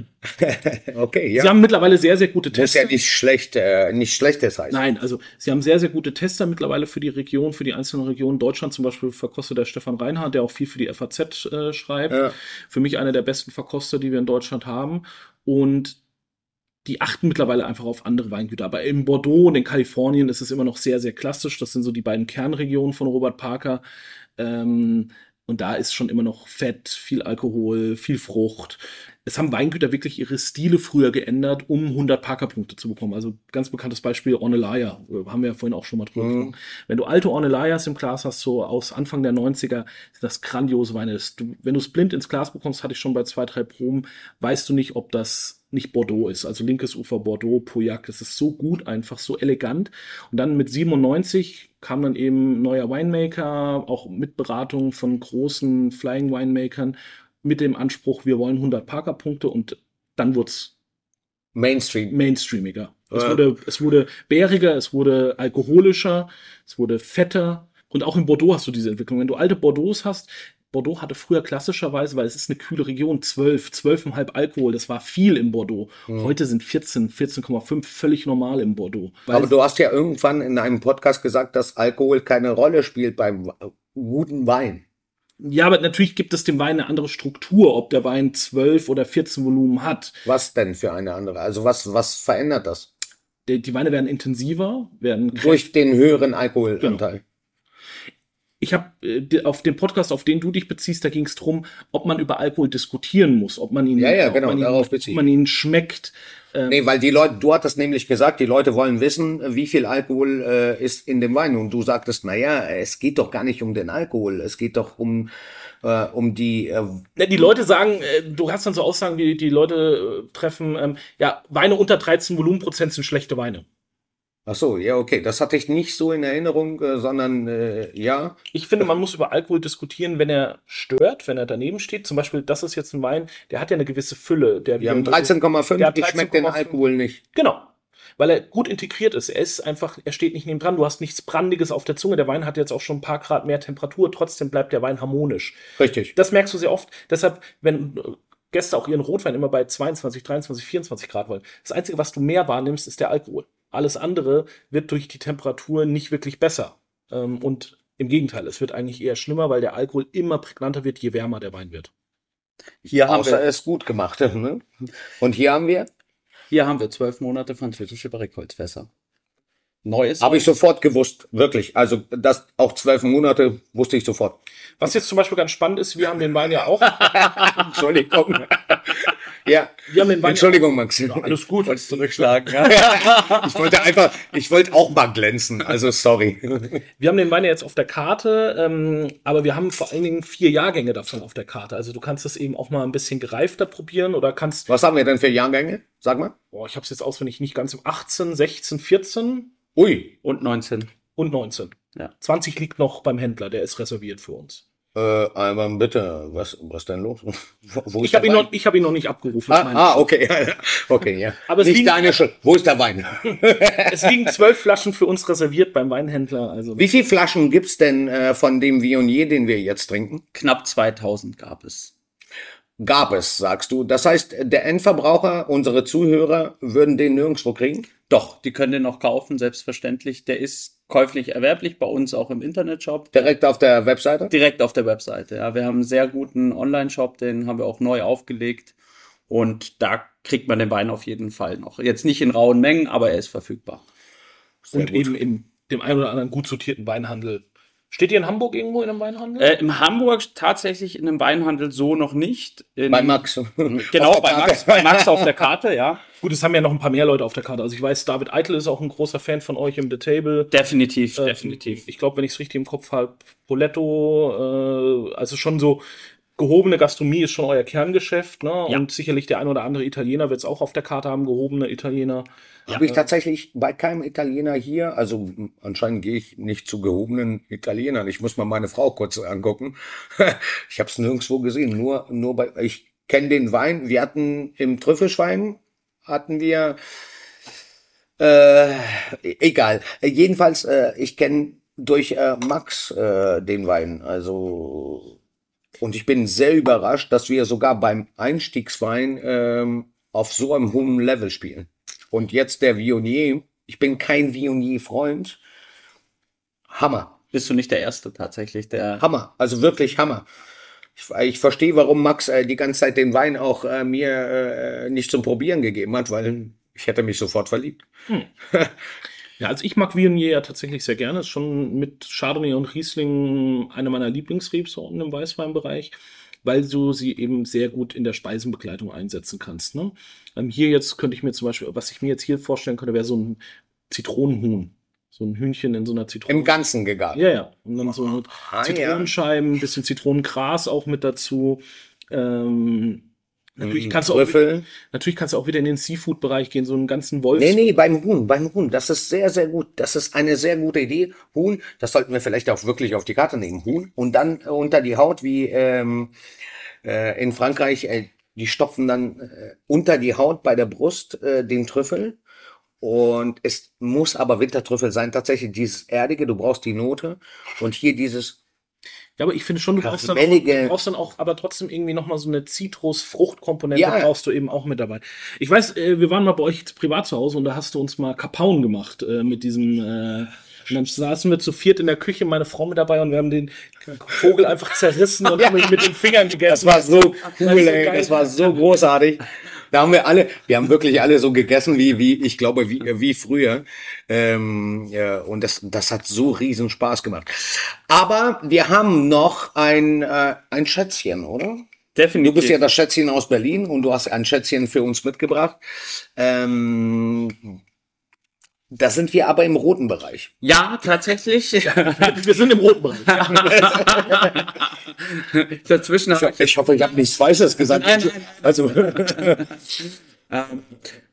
okay, ja. Sie haben mittlerweile sehr, sehr gute Tester. Das ist ja nicht schlecht, äh, nicht schlechtes heißt. Nein, also Sie haben sehr, sehr gute Tester mittlerweile für die Region, für die einzelnen Regionen. Deutschland zum Beispiel verkostet der Stefan Reinhardt, der auch viel für die FAZ äh, schreibt. Ja. Für mich einer der besten Verkoster, die wir in Deutschland haben. Und die achten mittlerweile einfach auf andere Weingüter. Aber in Bordeaux und in Kalifornien ist es immer noch sehr, sehr klassisch. Das sind so die beiden Kernregionen von Robert Parker. Ähm, und da ist schon immer noch Fett, viel Alkohol, viel Frucht. Es haben Weingüter wirklich ihre Stile früher geändert, um 100 Parker-Punkte zu bekommen. Also ganz bekanntes Beispiel Ornellaia, haben wir ja vorhin auch schon mal drüber mhm. gesprochen. Wenn du alte Ornelayas im Glas hast, so aus Anfang der 90er, sind das grandiose Weine. Wenn du es blind ins Glas bekommst, hatte ich schon bei zwei, drei Proben, weißt du nicht, ob das nicht Bordeaux ist. Also linkes Ufer Bordeaux, Pauillac, das ist so gut, einfach so elegant. Und dann mit 97 kam dann eben neuer Winemaker, auch mit Beratung von großen Flying Winemakern, mit dem Anspruch, wir wollen 100 Parker-Punkte und dann wurde es Mainstream. mainstreamiger. Es, wurde, es wurde bäriger, es wurde alkoholischer, es wurde fetter. Und auch in Bordeaux hast du diese Entwicklung. Wenn du alte Bordeaux hast, Bordeaux hatte früher klassischerweise, weil es ist eine kühle Region, 12, 12,5 Alkohol, das war viel in Bordeaux. Mhm. Heute sind 14, 14,5 völlig normal in Bordeaux. Aber du hast ja irgendwann in einem Podcast gesagt, dass Alkohol keine Rolle spielt beim guten Wein. Ja, aber natürlich gibt es dem Wein eine andere Struktur, ob der Wein 12 oder 14 Volumen hat. Was denn für eine andere? Also was, was verändert das? Die, die Weine werden intensiver, werden durch den höheren Alkoholanteil. Genau ich habe äh, auf dem Podcast, auf den du dich beziehst, da ging es darum, ob man über Alkohol diskutieren muss, ob man ihn, ja, ja, genau, ob man darauf ihn, ob man ihn schmeckt. Ähm, nee, weil die Leute, du hattest nämlich gesagt, die Leute wollen wissen, wie viel Alkohol äh, ist in dem Wein. Und du sagtest, na ja, es geht doch gar nicht um den Alkohol, es geht doch um äh, um die. Äh ja, die Leute sagen, äh, du hast dann so Aussagen, wie die Leute äh, treffen, ähm, ja, Weine unter 13 Volumenprozent sind schlechte Weine. Ach so, ja, okay. Das hatte ich nicht so in Erinnerung, äh, sondern äh, ja. Ich finde, man muss über Alkohol diskutieren, wenn er stört, wenn er daneben steht. Zum Beispiel, das ist jetzt ein Wein, der hat ja eine gewisse Fülle. Der Wir haben 13,5, ich schmeckt den Alkohol nicht. Genau. Weil er gut integriert ist. Er ist einfach, er steht nicht neben dran. Du hast nichts Brandiges auf der Zunge. Der Wein hat jetzt auch schon ein paar Grad mehr Temperatur. Trotzdem bleibt der Wein harmonisch. Richtig. Das merkst du sehr oft. Deshalb, wenn Gäste auch ihren Rotwein immer bei 22, 23, 24 Grad wollen. Das Einzige, was du mehr wahrnimmst, ist der Alkohol. Alles andere wird durch die Temperatur nicht wirklich besser. Ähm, und im Gegenteil, es wird eigentlich eher schlimmer, weil der Alkohol immer prägnanter wird, je wärmer der Wein wird. Hier haben Außer wir es gut gemacht. Ne? Und hier haben wir? Hier haben wir zwölf Monate französische Barrikholzfässer. Neues. Habe ich sofort gewusst, wirklich. Also das auch zwölf Monate wusste ich sofort. Was jetzt zum Beispiel ganz spannend ist, wir haben den Wein ja auch. Entschuldigung. ja, Entschuldigung, Max. Ja, alles gut. Wolltest zurückschlagen. Ja? ich wollte einfach, ich wollte auch mal glänzen. Also sorry. Wir haben den Wein ja jetzt auf der Karte, ähm, aber wir haben vor allen Dingen vier Jahrgänge davon auf der Karte. Also du kannst das eben auch mal ein bisschen gereifter probieren oder kannst. Was haben wir denn für Jahrgänge? Sag mal. Boah, ich habe es jetzt auswendig nicht ganz im 18, 16, 14. Ui. Und 19. Und 19. Ja. 20 liegt noch beim Händler, der ist reserviert für uns. Äh, aber bitte, was, was denn los? Wo ich habe ihn, noch, ich hab ihn noch nicht abgerufen. Ah, ah okay. okay, ja. Aber nicht liegen, deine Schuld. Wo ist der Wein? es liegen zwölf Flaschen für uns reserviert beim Weinhändler. Also Wie viele Flaschen gibt's denn äh, von dem Vionier, den wir jetzt trinken? Knapp 2000 gab es. Gab es, sagst du. Das heißt, der Endverbraucher, unsere Zuhörer, würden den nirgendwo kriegen? Doch, die können den noch kaufen, selbstverständlich. Der ist käuflich erwerblich bei uns auch im Internetshop. Direkt auf der Webseite? Direkt auf der Webseite, ja. Wir haben einen sehr guten Online-Shop, den haben wir auch neu aufgelegt. Und da kriegt man den Wein auf jeden Fall noch. Jetzt nicht in rauen Mengen, aber er ist verfügbar. Sehr und gut. eben in dem ein oder anderen gut sortierten Weinhandel Steht ihr in Hamburg irgendwo in einem Weinhandel? Äh, in Hamburg tatsächlich in einem Weinhandel so noch nicht. In, bei Max. Genau, bei Max, bei Max auf der Karte, ja. Gut, es haben ja noch ein paar mehr Leute auf der Karte. Also ich weiß, David Eitel ist auch ein großer Fan von euch im The Table. Definitiv, äh, definitiv. Ich glaube, wenn ich es richtig im Kopf habe, Poletto, äh, also schon so gehobene Gastronomie ist schon euer Kerngeschäft, ne? Ja. Und sicherlich der ein oder andere Italiener wird es auch auf der Karte haben, gehobene Italiener. Ja. Habe ich tatsächlich bei keinem Italiener hier, also anscheinend gehe ich nicht zu gehobenen Italienern. Ich muss mal meine Frau kurz angucken. ich habe es nirgendwo gesehen, nur nur bei ich kenne den Wein. Wir hatten im Trüffelschwein hatten wir äh, egal. Jedenfalls äh, ich kenne durch äh, Max äh, den Wein. Also und ich bin sehr überrascht, dass wir sogar beim Einstiegswein ähm, auf so einem hohen Level spielen. Und jetzt der Vionier. Ich bin kein Vionier-Freund. Hammer. Bist du nicht der Erste tatsächlich, der. Hammer. Also wirklich Hammer. Ich, ich verstehe, warum Max äh, die ganze Zeit den Wein auch äh, mir äh, nicht zum Probieren gegeben hat, weil ich hätte mich sofort verliebt. Hm. Ja, also ich mag Viognier ja tatsächlich sehr gerne. Ist schon mit Chardonnay und Riesling eine meiner Lieblingsrebsorten im Weißweinbereich weil du sie eben sehr gut in der Speisenbegleitung einsetzen kannst. Ne? Ähm, hier jetzt könnte ich mir zum Beispiel, was ich mir jetzt hier vorstellen könnte, wäre so ein Zitronenhuhn. So ein Hühnchen in so einer Zitrone. Im Ganzen gegart. Ja, ja. Und dann so ah, Zitronenscheiben, ein bisschen Zitronengras auch mit dazu. Ähm, Natürlich mhm. kannst, du auch, natürlich kannst du auch wieder in den Seafood-Bereich gehen, so einen ganzen Wolf. Nee, nee, beim Huhn, beim Huhn. Das ist sehr, sehr gut. Das ist eine sehr gute Idee. Huhn, das sollten wir vielleicht auch wirklich auf die Karte nehmen. Huhn. Und dann unter die Haut, wie ähm, äh, in Frankreich, äh, die stopfen dann äh, unter die Haut bei der Brust äh, den Trüffel. Und es muss aber Wintertrüffel sein, tatsächlich dieses Erdige, du brauchst die Note. Und hier dieses ja, aber ich finde schon, du brauchst dann, auch, du brauchst dann auch, aber trotzdem irgendwie nochmal so eine Zitrus-Fruchtkomponente ja. brauchst du eben auch mit dabei. Ich weiß, äh, wir waren mal bei euch privat zu Hause und da hast du uns mal Kapaun gemacht äh, mit diesem, äh, und dann saßen wir zu viert in der Küche, meine Frau mit dabei und wir haben den Vogel einfach zerrissen und ja. mit den Fingern gegessen. Das war so cool, ey. Das war so großartig. Da haben wir alle, wir haben wirklich alle so gegessen wie, wie ich glaube, wie, wie früher. Ähm, ja, und das, das hat so riesen Spaß gemacht. Aber wir haben noch ein, äh, ein Schätzchen, oder? Definitiv. Du bist ja das Schätzchen aus Berlin und du hast ein Schätzchen für uns mitgebracht. Ähm, da sind wir aber im roten Bereich. Ja, tatsächlich. wir sind im roten Bereich. Dazwischen ich, ich hoffe, ich habe nichts Falsches gesagt. Nein, nein. Also. Ähm,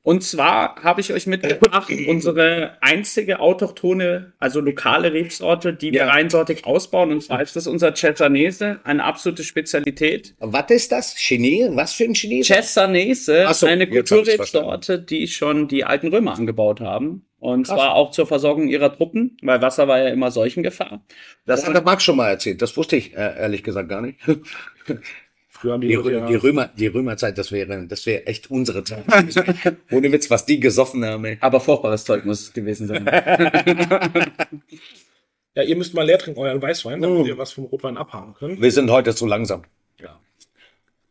und zwar habe ich euch mitgebracht unsere einzige autochtone, also lokale Rebsorte, die wir reinsortig ausbauen. Und zwar ist das unser Cesanese, eine absolute Spezialität. Was ist das? Chine? Was für ein Chinese? Cesanese, so, eine Kulturrebsorte, die schon die alten Römer angebaut haben. Und Krass. zwar auch zur Versorgung ihrer Truppen, weil Wasser war ja immer Seuchengefahr. Das hat der Max schon mal erzählt. Das wusste ich äh, ehrlich gesagt gar nicht. Früher haben die, die, die, Römer, die Römerzeit, das wäre, das wäre echt unsere Zeit. Ohne Witz, was die gesoffen haben. Ey. Aber furchtbares Zeug muss es gewesen sein. ja, ihr müsst mal leer trinken euren Weißwein, damit mm. ihr was vom Rotwein abhaben könnt. Wir sind heute zu langsam. Ja.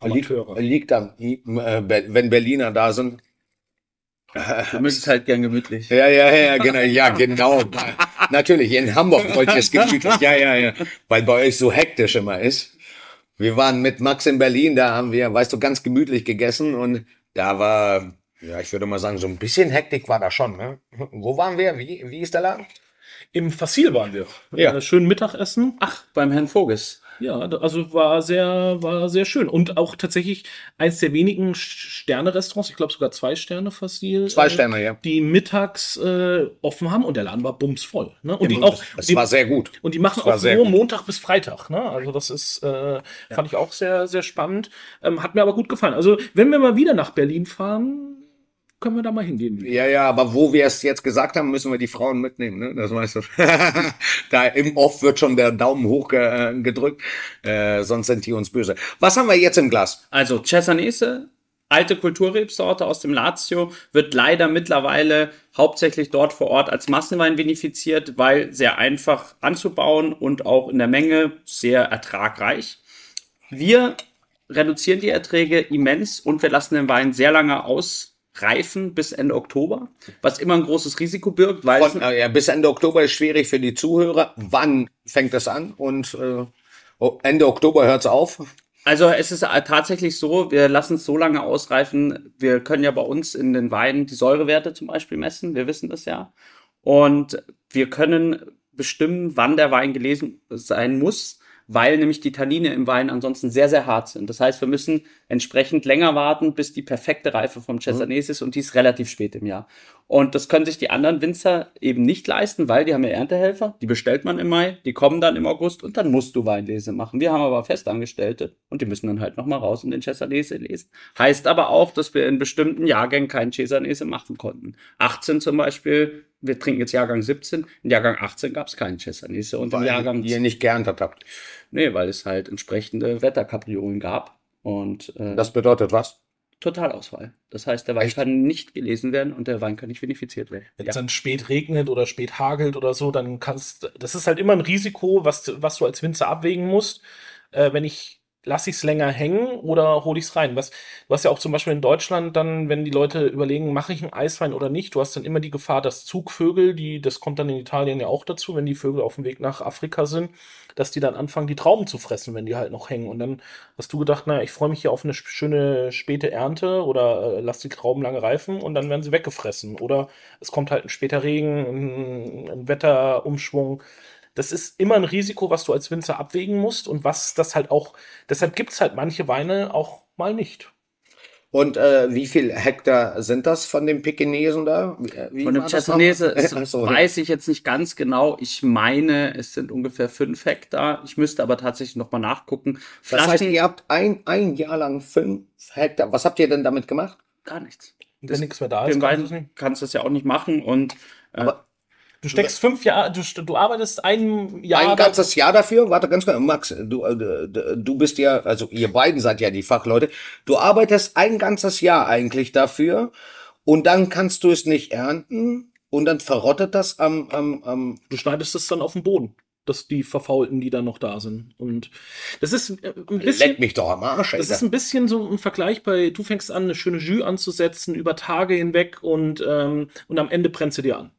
Liegt, liegt dann, äh, wenn Berliner da sind, Du möchtest halt gern gemütlich. Ja, ja, ja, genau, ja, genau. Natürlich, in Hamburg wollt ihr es gemütlich. Ja, ja, ja. Weil bei euch so hektisch immer ist. Wir waren mit Max in Berlin, da haben wir, weißt du, ganz gemütlich gegessen und da war, ja, ich würde mal sagen, so ein bisschen Hektik war da schon, ne? Wo waren wir? Wie, wie ist der Laden? Im Fassil waren wir. Ja. Äh, schön Mittagessen. Ach, beim Herrn Voges. Ja, also war sehr, war sehr schön. Und auch tatsächlich eins der wenigen Sterne-Restaurants, ich glaube sogar zwei Sterne Fassil. Zwei Sterne, ja. Die mittags äh, offen haben und der Laden war bumsvoll. Ne? Und ja, die auch. Es war sehr gut. Und die machen auch nur Montag bis Freitag. Ne? Also das ist, äh, ja. fand ich auch sehr, sehr spannend. Ähm, hat mir aber gut gefallen. Also wenn wir mal wieder nach Berlin fahren, können wir da mal hingehen. Ja, ja, aber wo wir es jetzt gesagt haben, müssen wir die Frauen mitnehmen, ne? Das weißt du. da im Off wird schon der Daumen hoch äh, gedrückt, äh, sonst sind die uns böse. Was haben wir jetzt im Glas? Also Cesanese, alte Kulturrebsorte aus dem Lazio, wird leider mittlerweile hauptsächlich dort vor Ort als Massenwein vinifiziert, weil sehr einfach anzubauen und auch in der Menge sehr ertragreich. Wir reduzieren die Erträge immens und wir lassen den Wein sehr lange aus reifen bis Ende Oktober, was immer ein großes Risiko birgt, weil Von, äh, ja, bis Ende Oktober ist schwierig für die Zuhörer. Wann fängt das an? Und äh, oh, Ende Oktober hört es auf? Also es ist äh, tatsächlich so, wir lassen es so lange ausreifen. Wir können ja bei uns in den Weinen die Säurewerte zum Beispiel messen. Wir wissen das ja. Und wir können bestimmen, wann der Wein gelesen sein muss weil nämlich die Tannine im Wein ansonsten sehr, sehr hart sind. Das heißt, wir müssen entsprechend länger warten, bis die perfekte Reife vom Cesanese ist und die ist relativ spät im Jahr. Und das können sich die anderen Winzer eben nicht leisten, weil die haben ja Erntehelfer, die bestellt man im Mai, die kommen dann im August und dann musst du Weinlese machen. Wir haben aber Festangestellte und die müssen dann halt nochmal raus und den Cesanese lesen. Heißt aber auch, dass wir in bestimmten Jahrgängen keinen Cesanese machen konnten. 18 zum Beispiel wir trinken jetzt Jahrgang 17, in Jahrgang 18 gab es keinen Chesanese und weil im Jahrgang ihr nicht geerntet habt. Nee, weil es halt entsprechende Wetterkapriolen gab und äh, das bedeutet was? Totalausfall. Das heißt, der Wein Echt? kann nicht gelesen werden und der Wein kann nicht vinifiziert werden. Wenn es ja. dann spät regnet oder spät hagelt oder so, dann kannst das ist halt immer ein Risiko, was, was du als Winzer abwägen musst. Äh, wenn ich lasse ich es länger hängen oder hole ich es rein? Was, du hast ja auch zum Beispiel in Deutschland dann, wenn die Leute überlegen, mache ich einen Eiswein oder nicht, du hast dann immer die Gefahr, dass Zugvögel, die, das kommt dann in Italien ja auch dazu, wenn die Vögel auf dem Weg nach Afrika sind, dass die dann anfangen, die Trauben zu fressen, wenn die halt noch hängen. Und dann hast du gedacht, naja, ich freue mich hier auf eine schöne späte Ernte oder äh, lass die Trauben lange reifen und dann werden sie weggefressen. Oder es kommt halt ein später Regen, ein, ein Wetterumschwung das ist immer ein Risiko, was du als Winzer abwägen musst und was das halt auch, deshalb gibt es halt manche Weine auch mal nicht. Und äh, wie viel Hektar sind das von dem Pekinesen da? Wie von dem Chassanese so, weiß ich jetzt nicht ganz genau. Ich meine, es sind ungefähr fünf Hektar. Ich müsste aber tatsächlich noch mal nachgucken. Flaschen, das heißt, ihr habt ein, ein Jahr lang fünf Hektar. Was habt ihr denn damit gemacht? Gar nichts. Wenn nichts mehr da ist, kannst, kannst du das ja auch nicht machen. Und äh, aber Du steckst fünf Jahre, du, du arbeitest ein Jahr. Ein ganzes Jahr dafür? Warte ganz kurz, Max, du, äh, du bist ja, also ihr beiden seid ja die Fachleute. Du arbeitest ein ganzes Jahr eigentlich dafür und dann kannst du es nicht ernten und dann verrottet das am, am, am. Du schneidest es dann auf den Boden. dass die Verfaulten, die da noch da sind. Und das ist äh, ein bisschen. Leck mich doch am Arsch, Alter. Das ist ein bisschen so ein Vergleich bei, du fängst an, eine schöne Jus anzusetzen über Tage hinweg und, ähm, und am Ende brennst du dir an.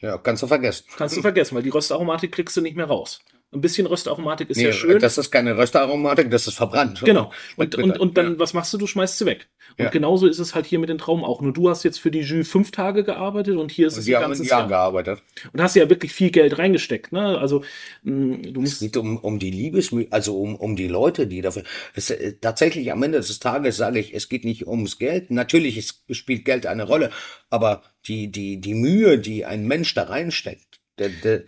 Ja, kannst du vergessen. Kannst du vergessen, weil die Röstaromatik kriegst du nicht mehr raus. Ein bisschen Röstaromatik ist nee, ja schön. Das ist keine Röstaromatik, das ist verbrannt. Genau. Und, und, und dann, ja. was machst du? Du schmeißt sie weg. Und ja. genauso ist es halt hier mit den Trauben auch. Nur du hast jetzt für die Jus fünf Tage gearbeitet und hier ist und es ein ganzes Jahr, Jahr gearbeitet. Und hast ja wirklich viel Geld reingesteckt. Ne? Also mh, mm, du musst. Es geht um, um die Liebesmühe, also um, um die Leute, die dafür. Es, äh, tatsächlich am Ende des Tages sage ich, es geht nicht ums Geld. Natürlich es spielt Geld eine Rolle, aber die, die, die Mühe, die ein Mensch da reinsteckt, der, der,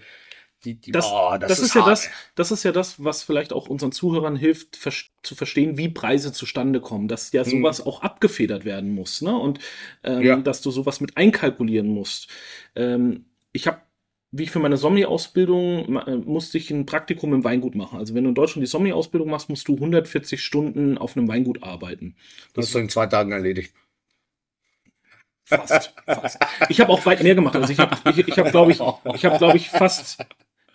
die, die, das, oh, das, das, ist, ist ja das, das ist ja das, was vielleicht auch unseren Zuhörern hilft, ver zu verstehen, wie Preise zustande kommen, dass ja hm. sowas hm. auch abgefedert werden muss, ne? Und ähm, ja. dass du sowas mit einkalkulieren musst. Ähm, ich habe wie ich für meine Sommelier-Ausbildung äh, musste ich ein Praktikum im Weingut machen. Also wenn du in Deutschland die Sommelier-Ausbildung machst, musst du 140 Stunden auf einem Weingut arbeiten. Das hast du in zwei Tagen erledigt. Fast, fast. Ich habe auch weit mehr gemacht. Also ich habe, ich, ich habe, glaube ich, ich habe, glaube ich, fast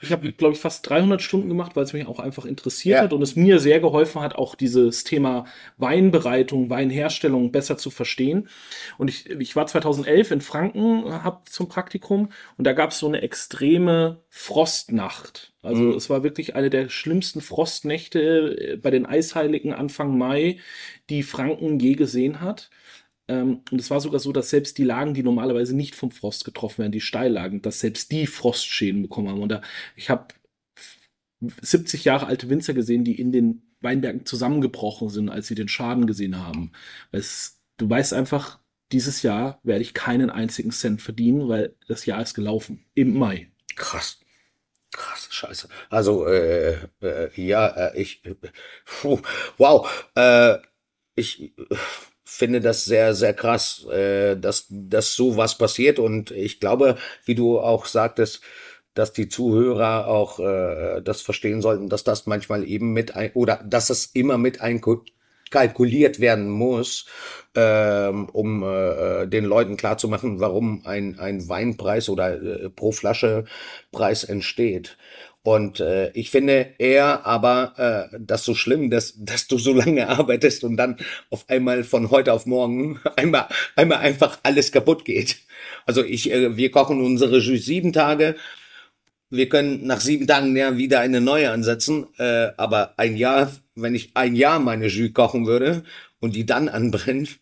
ich habe, glaube ich, fast 300 Stunden gemacht, weil es mich auch einfach interessiert ja. hat und es mir sehr geholfen hat, auch dieses Thema Weinbereitung, Weinherstellung besser zu verstehen. Und ich, ich war 2011 in Franken, hab zum Praktikum und da gab es so eine extreme Frostnacht. Also mhm. es war wirklich eine der schlimmsten Frostnächte äh, bei den Eisheiligen Anfang Mai, die Franken je gesehen hat. Ähm, und es war sogar so, dass selbst die Lagen, die normalerweise nicht vom Frost getroffen werden, die Steillagen, dass selbst die Frostschäden bekommen haben. Und da, ich habe 70 Jahre alte Winzer gesehen, die in den Weinbergen zusammengebrochen sind, als sie den Schaden gesehen haben. Es, du weißt einfach, dieses Jahr werde ich keinen einzigen Cent verdienen, weil das Jahr ist gelaufen. Im Mai. Krass. Krass, scheiße. Also, äh, äh, ja, äh, ich, äh, wow, äh, ich, finde das sehr, sehr krass, äh, dass, dass so was passiert. Und ich glaube, wie du auch sagtest, dass die Zuhörer auch äh, das verstehen sollten, dass das manchmal eben mit ein oder dass es immer mit einkalkuliert werden muss, ähm, um äh, den Leuten klarzumachen, warum ein, ein Weinpreis oder äh, pro Flasche Preis entsteht. Und äh, ich finde eher aber äh, das so schlimm, dass, dass du so lange arbeitest und dann auf einmal von heute auf morgen einmal, einmal einfach alles kaputt geht. Also ich, äh, wir kochen unsere Jus sieben Tage. Wir können nach sieben Tagen ja wieder eine neue ansetzen. Äh, aber ein Jahr, wenn ich ein Jahr meine Jus kochen würde und die dann anbrennt,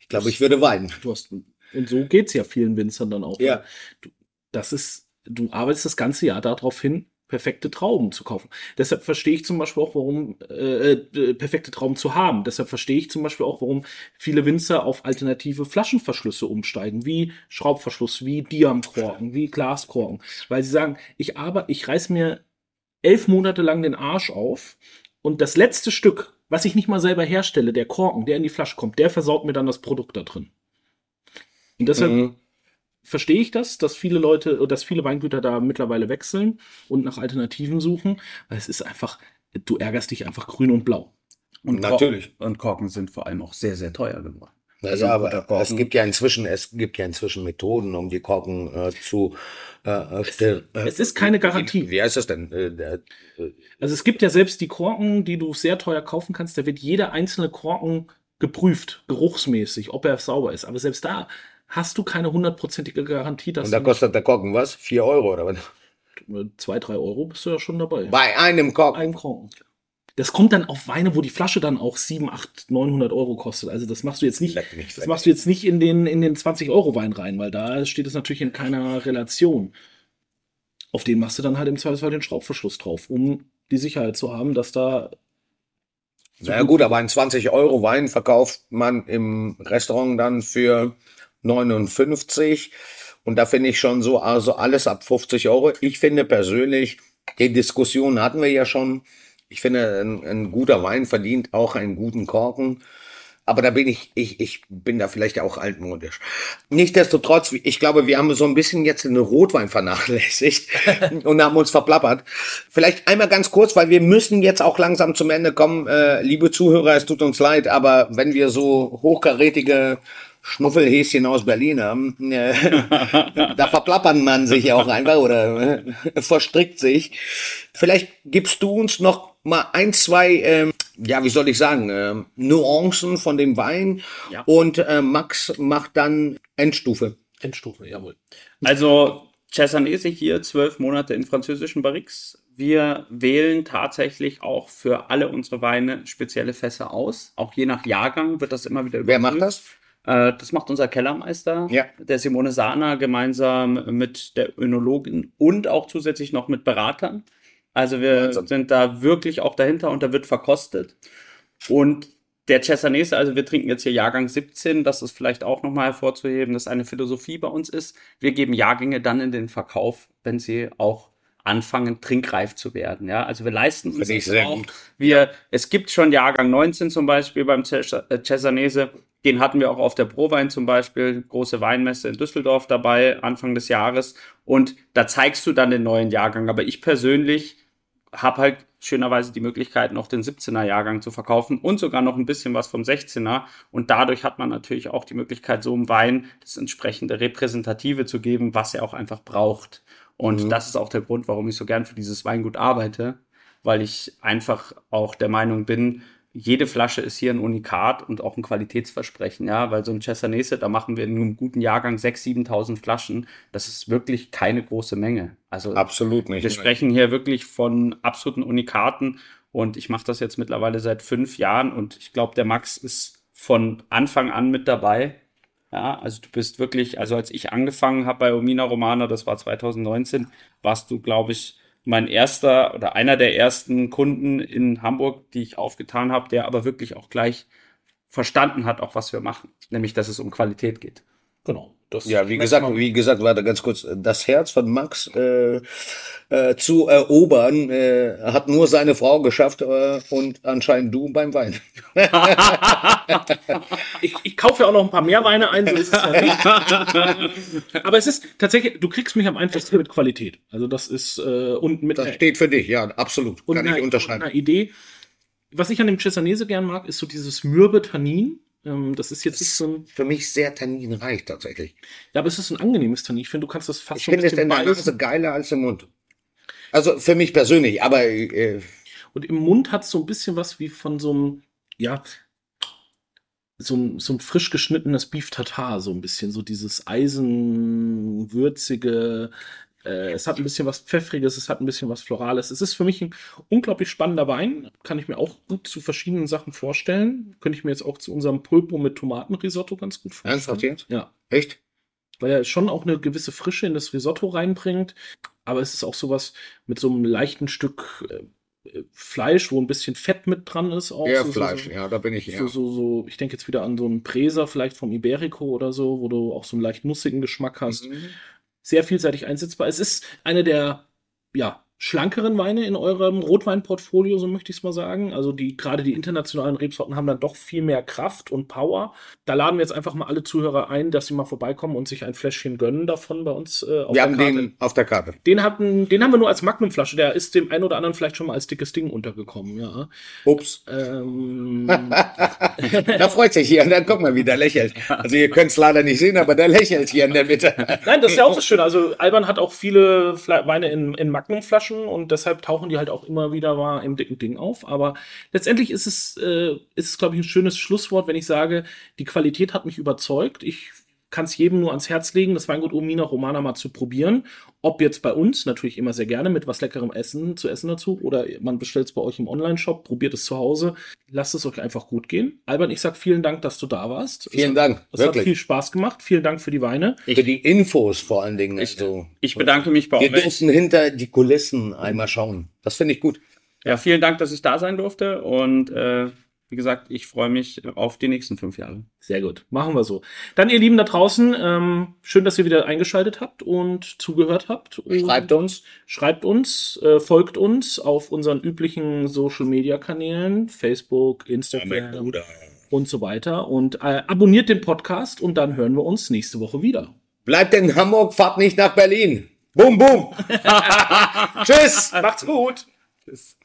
ich glaube, ich würde weinen. Du hast, und so geht's ja vielen Winzern dann auch. Ja. Du, das ist, du arbeitest das ganze Jahr darauf hin, perfekte Trauben zu kaufen. Deshalb verstehe ich zum Beispiel auch, warum äh, äh, perfekte Trauben zu haben. Deshalb verstehe ich zum Beispiel auch, warum viele Winzer auf alternative Flaschenverschlüsse umsteigen, wie Schraubverschluss, wie Diamkorken, wie Glaskorken, weil sie sagen, ich arbeite, ich reiß mir elf Monate lang den Arsch auf und das letzte Stück, was ich nicht mal selber herstelle, der Korken, der in die Flasche kommt, der versaut mir dann das Produkt da drin. Und deshalb mhm verstehe ich das, dass viele Leute, dass viele Weingüter da mittlerweile wechseln und nach Alternativen suchen, weil es ist einfach, du ärgerst dich einfach grün und blau. Und natürlich. Korken, und Korken sind vor allem auch sehr, sehr teuer geworden. Also, ja, aber es gibt ja inzwischen, es gibt ja inzwischen Methoden, um die Korken äh, zu äh, äh es, äh, es ist keine Garantie. Wie, heißt das denn? Äh, äh, also es gibt ja selbst die Korken, die du sehr teuer kaufen kannst. Da wird jeder einzelne Korken geprüft, geruchsmäßig, ob er sauber ist. Aber selbst da hast du keine hundertprozentige Garantie, dass. Und da kostet der Korken was? Vier Euro oder was? Zwei, drei Euro bist du ja schon dabei. Bei einem Korken. Einem Korken. Das kommt dann auf Weine, wo die Flasche dann auch 7, 8, 900 Euro kostet. Also das machst du jetzt nicht, nicht das machst du jetzt nicht in den, in den 20 Euro Wein rein, weil da steht es natürlich in keiner Relation. Auf den machst du dann halt im Zweifelsfall den Schraubverschluss drauf, um die Sicherheit zu haben, dass da so Na ja, gut, aber ein 20 Euro Wein verkauft man im Restaurant dann für 59. Und da finde ich schon so, also alles ab 50 Euro. Ich finde persönlich, die Diskussion hatten wir ja schon. Ich finde, ein, ein guter Wein verdient auch einen guten Korken. Aber da bin ich, ich, ich bin da vielleicht auch altmodisch. Nichtsdestotrotz, ich glaube, wir haben so ein bisschen jetzt den Rotwein vernachlässigt und haben uns verplappert. Vielleicht einmal ganz kurz, weil wir müssen jetzt auch langsam zum Ende kommen. Äh, liebe Zuhörer, es tut uns leid, aber wenn wir so hochkarätige Schnuffelhäschen aus Berlin haben, äh, da verplappern man sich auch einfach oder äh, verstrickt sich. Vielleicht gibst du uns noch mal ein, zwei, äh, ja, wie soll ich sagen, äh, Nuancen von dem Wein ja. und äh, Max macht dann Endstufe. Endstufe, jawohl. Also Cessanese hier zwölf Monate in französischen Barriques. Wir wählen tatsächlich auch für alle unsere Weine spezielle Fässer aus. Auch je nach Jahrgang wird das immer wieder überprüft. Wer macht das? Äh, das macht unser Kellermeister, ja. der Simone Sahner, gemeinsam mit der Önologin und auch zusätzlich noch mit Beratern. Also wir Wahnsinn. sind da wirklich auch dahinter und da wird verkostet. Und der Cesanese, also wir trinken jetzt hier Jahrgang 17, das ist vielleicht auch nochmal hervorzuheben, dass eine Philosophie bei uns ist. Wir geben Jahrgänge dann in den Verkauf, wenn sie auch anfangen, trinkreif zu werden. Ja, also wir leisten uns das auch. Gut. Wir, es gibt schon Jahrgang 19 zum Beispiel beim äh, Cesanese. Den hatten wir auch auf der Prowein zum Beispiel, große Weinmesse in Düsseldorf dabei, Anfang des Jahres. Und da zeigst du dann den neuen Jahrgang. Aber ich persönlich habe halt schönerweise die Möglichkeit, noch den 17er Jahrgang zu verkaufen und sogar noch ein bisschen was vom 16er. Und dadurch hat man natürlich auch die Möglichkeit, so einem Wein das entsprechende Repräsentative zu geben, was er auch einfach braucht. Und mhm. das ist auch der Grund, warum ich so gern für dieses Weingut arbeite, weil ich einfach auch der Meinung bin, jede Flasche ist hier ein Unikat und auch ein Qualitätsversprechen, ja, weil so ein Cesanese, da machen wir in einem guten Jahrgang 6.000, 7.000 Flaschen. Das ist wirklich keine große Menge. Also absolut nicht. Wir sprechen hier wirklich von absoluten Unikaten und ich mache das jetzt mittlerweile seit fünf Jahren und ich glaube, der Max ist von Anfang an mit dabei. Ja, also du bist wirklich, also als ich angefangen habe bei Omina Romana, das war 2019, warst du, glaube ich, mein erster oder einer der ersten Kunden in Hamburg, die ich aufgetan habe, der aber wirklich auch gleich verstanden hat, auch was wir machen, nämlich dass es um Qualität geht. Genau. Das ja, wie gesagt, wie gesagt, warte ganz kurz, das Herz von Max äh, äh, zu erobern, äh, hat nur seine Frau geschafft äh, und anscheinend du beim Wein. ich, ich kaufe ja auch noch ein paar mehr Weine ein, so ist es ja nicht. Aber es ist tatsächlich, du kriegst mich am einfachsten mit Qualität. Also das ist äh, und mit. Das steht für dich, ja, absolut. Und Kann ich unterschreiben. Idee. Was ich an dem Cesanese gern mag, ist so dieses mürbe Tannin das ist jetzt nicht so ein. Für mich sehr tanninreich tatsächlich. Ja, aber es ist ein angenehmes Tannin. Ich finde, du kannst das fast Ich finde es in der Nase geiler als im Mund. Also für mich persönlich, aber. Äh, Und im Mund hat es so ein bisschen was wie von so einem, ja, so ein, so ein frisch geschnittenes Beef Tartar, so ein bisschen, so dieses eisenwürzige, äh, es hat ein bisschen was Pfeffriges, es hat ein bisschen was Florales. Es ist für mich ein unglaublich spannender Wein. Kann ich mir auch gut zu verschiedenen Sachen vorstellen. Könnte ich mir jetzt auch zu unserem Pulpo mit Tomatenrisotto ganz gut vorstellen. Ernsthaft jetzt? Ja. Echt? Weil er schon auch eine gewisse Frische in das Risotto reinbringt. Aber es ist auch sowas mit so einem leichten Stück äh, Fleisch, wo ein bisschen Fett mit dran ist. Auch ja, so, Fleisch, so, ja, da bin ich ja. So, so, so, ich denke jetzt wieder an so einen Präser, vielleicht vom Iberico oder so, wo du auch so einen leicht nussigen Geschmack hast. Mhm sehr vielseitig einsetzbar. Es ist eine der, ja, schlankeren Weine in eurem Rotweinportfolio, so möchte ich es mal sagen. Also die gerade die internationalen Rebsorten haben dann doch viel mehr Kraft und Power. Da laden wir jetzt einfach mal alle Zuhörer ein, dass sie mal vorbeikommen und sich ein Fläschchen gönnen davon bei uns äh, auf wir der haben Karte. Den auf der Karte. Den hatten, den haben wir nur als Magnumflasche. Der ist dem einen oder anderen vielleicht schon mal als dickes Ding untergekommen. Ja. Ups. Ähm, da freut sich hier und dann guck mal, wie der lächelt. Also ihr könnt es leider nicht sehen, aber der lächelt hier in der Mitte. Nein, das ist ja auch das Schöne. Also Alban hat auch viele Weine in, in Magnumflaschen Flaschen und deshalb tauchen die halt auch immer wieder mal im dicken Ding auf. Aber letztendlich ist es, äh, ist es, glaube ich, ein schönes Schlusswort, wenn ich sage, die Qualität hat mich überzeugt. Ich kann es jedem nur ans Herz legen, das Weingut Omina Romana mal zu probieren. Ob jetzt bei uns, natürlich immer sehr gerne mit was leckerem Essen zu essen dazu, oder man bestellt es bei euch im Online-Shop, probiert es zu Hause. Lasst es euch einfach gut gehen. Albert, ich sag vielen Dank, dass du da warst. Vielen es Dank. Es wirklich. hat viel Spaß gemacht. Vielen Dank für die Weine. für die Infos vor allen Dingen. Ich, also, ich bedanke mich bei euch. Wir dürfen hinter die Kulissen einmal schauen. Das finde ich gut. Ja, vielen Dank, dass ich da sein durfte und äh, wie gesagt, ich freue mich auf die nächsten fünf Jahre. Sehr gut, machen wir so. Dann, ihr Lieben da draußen, ähm, schön, dass ihr wieder eingeschaltet habt und zugehört habt. Und schreibt uns. Schreibt uns, äh, folgt uns auf unseren üblichen Social-Media-Kanälen, Facebook, Instagram und so weiter. Und äh, abonniert den Podcast und dann hören wir uns nächste Woche wieder. Bleibt in Hamburg, fahrt nicht nach Berlin. Bum, bum. Tschüss. Macht's gut. Tschüss.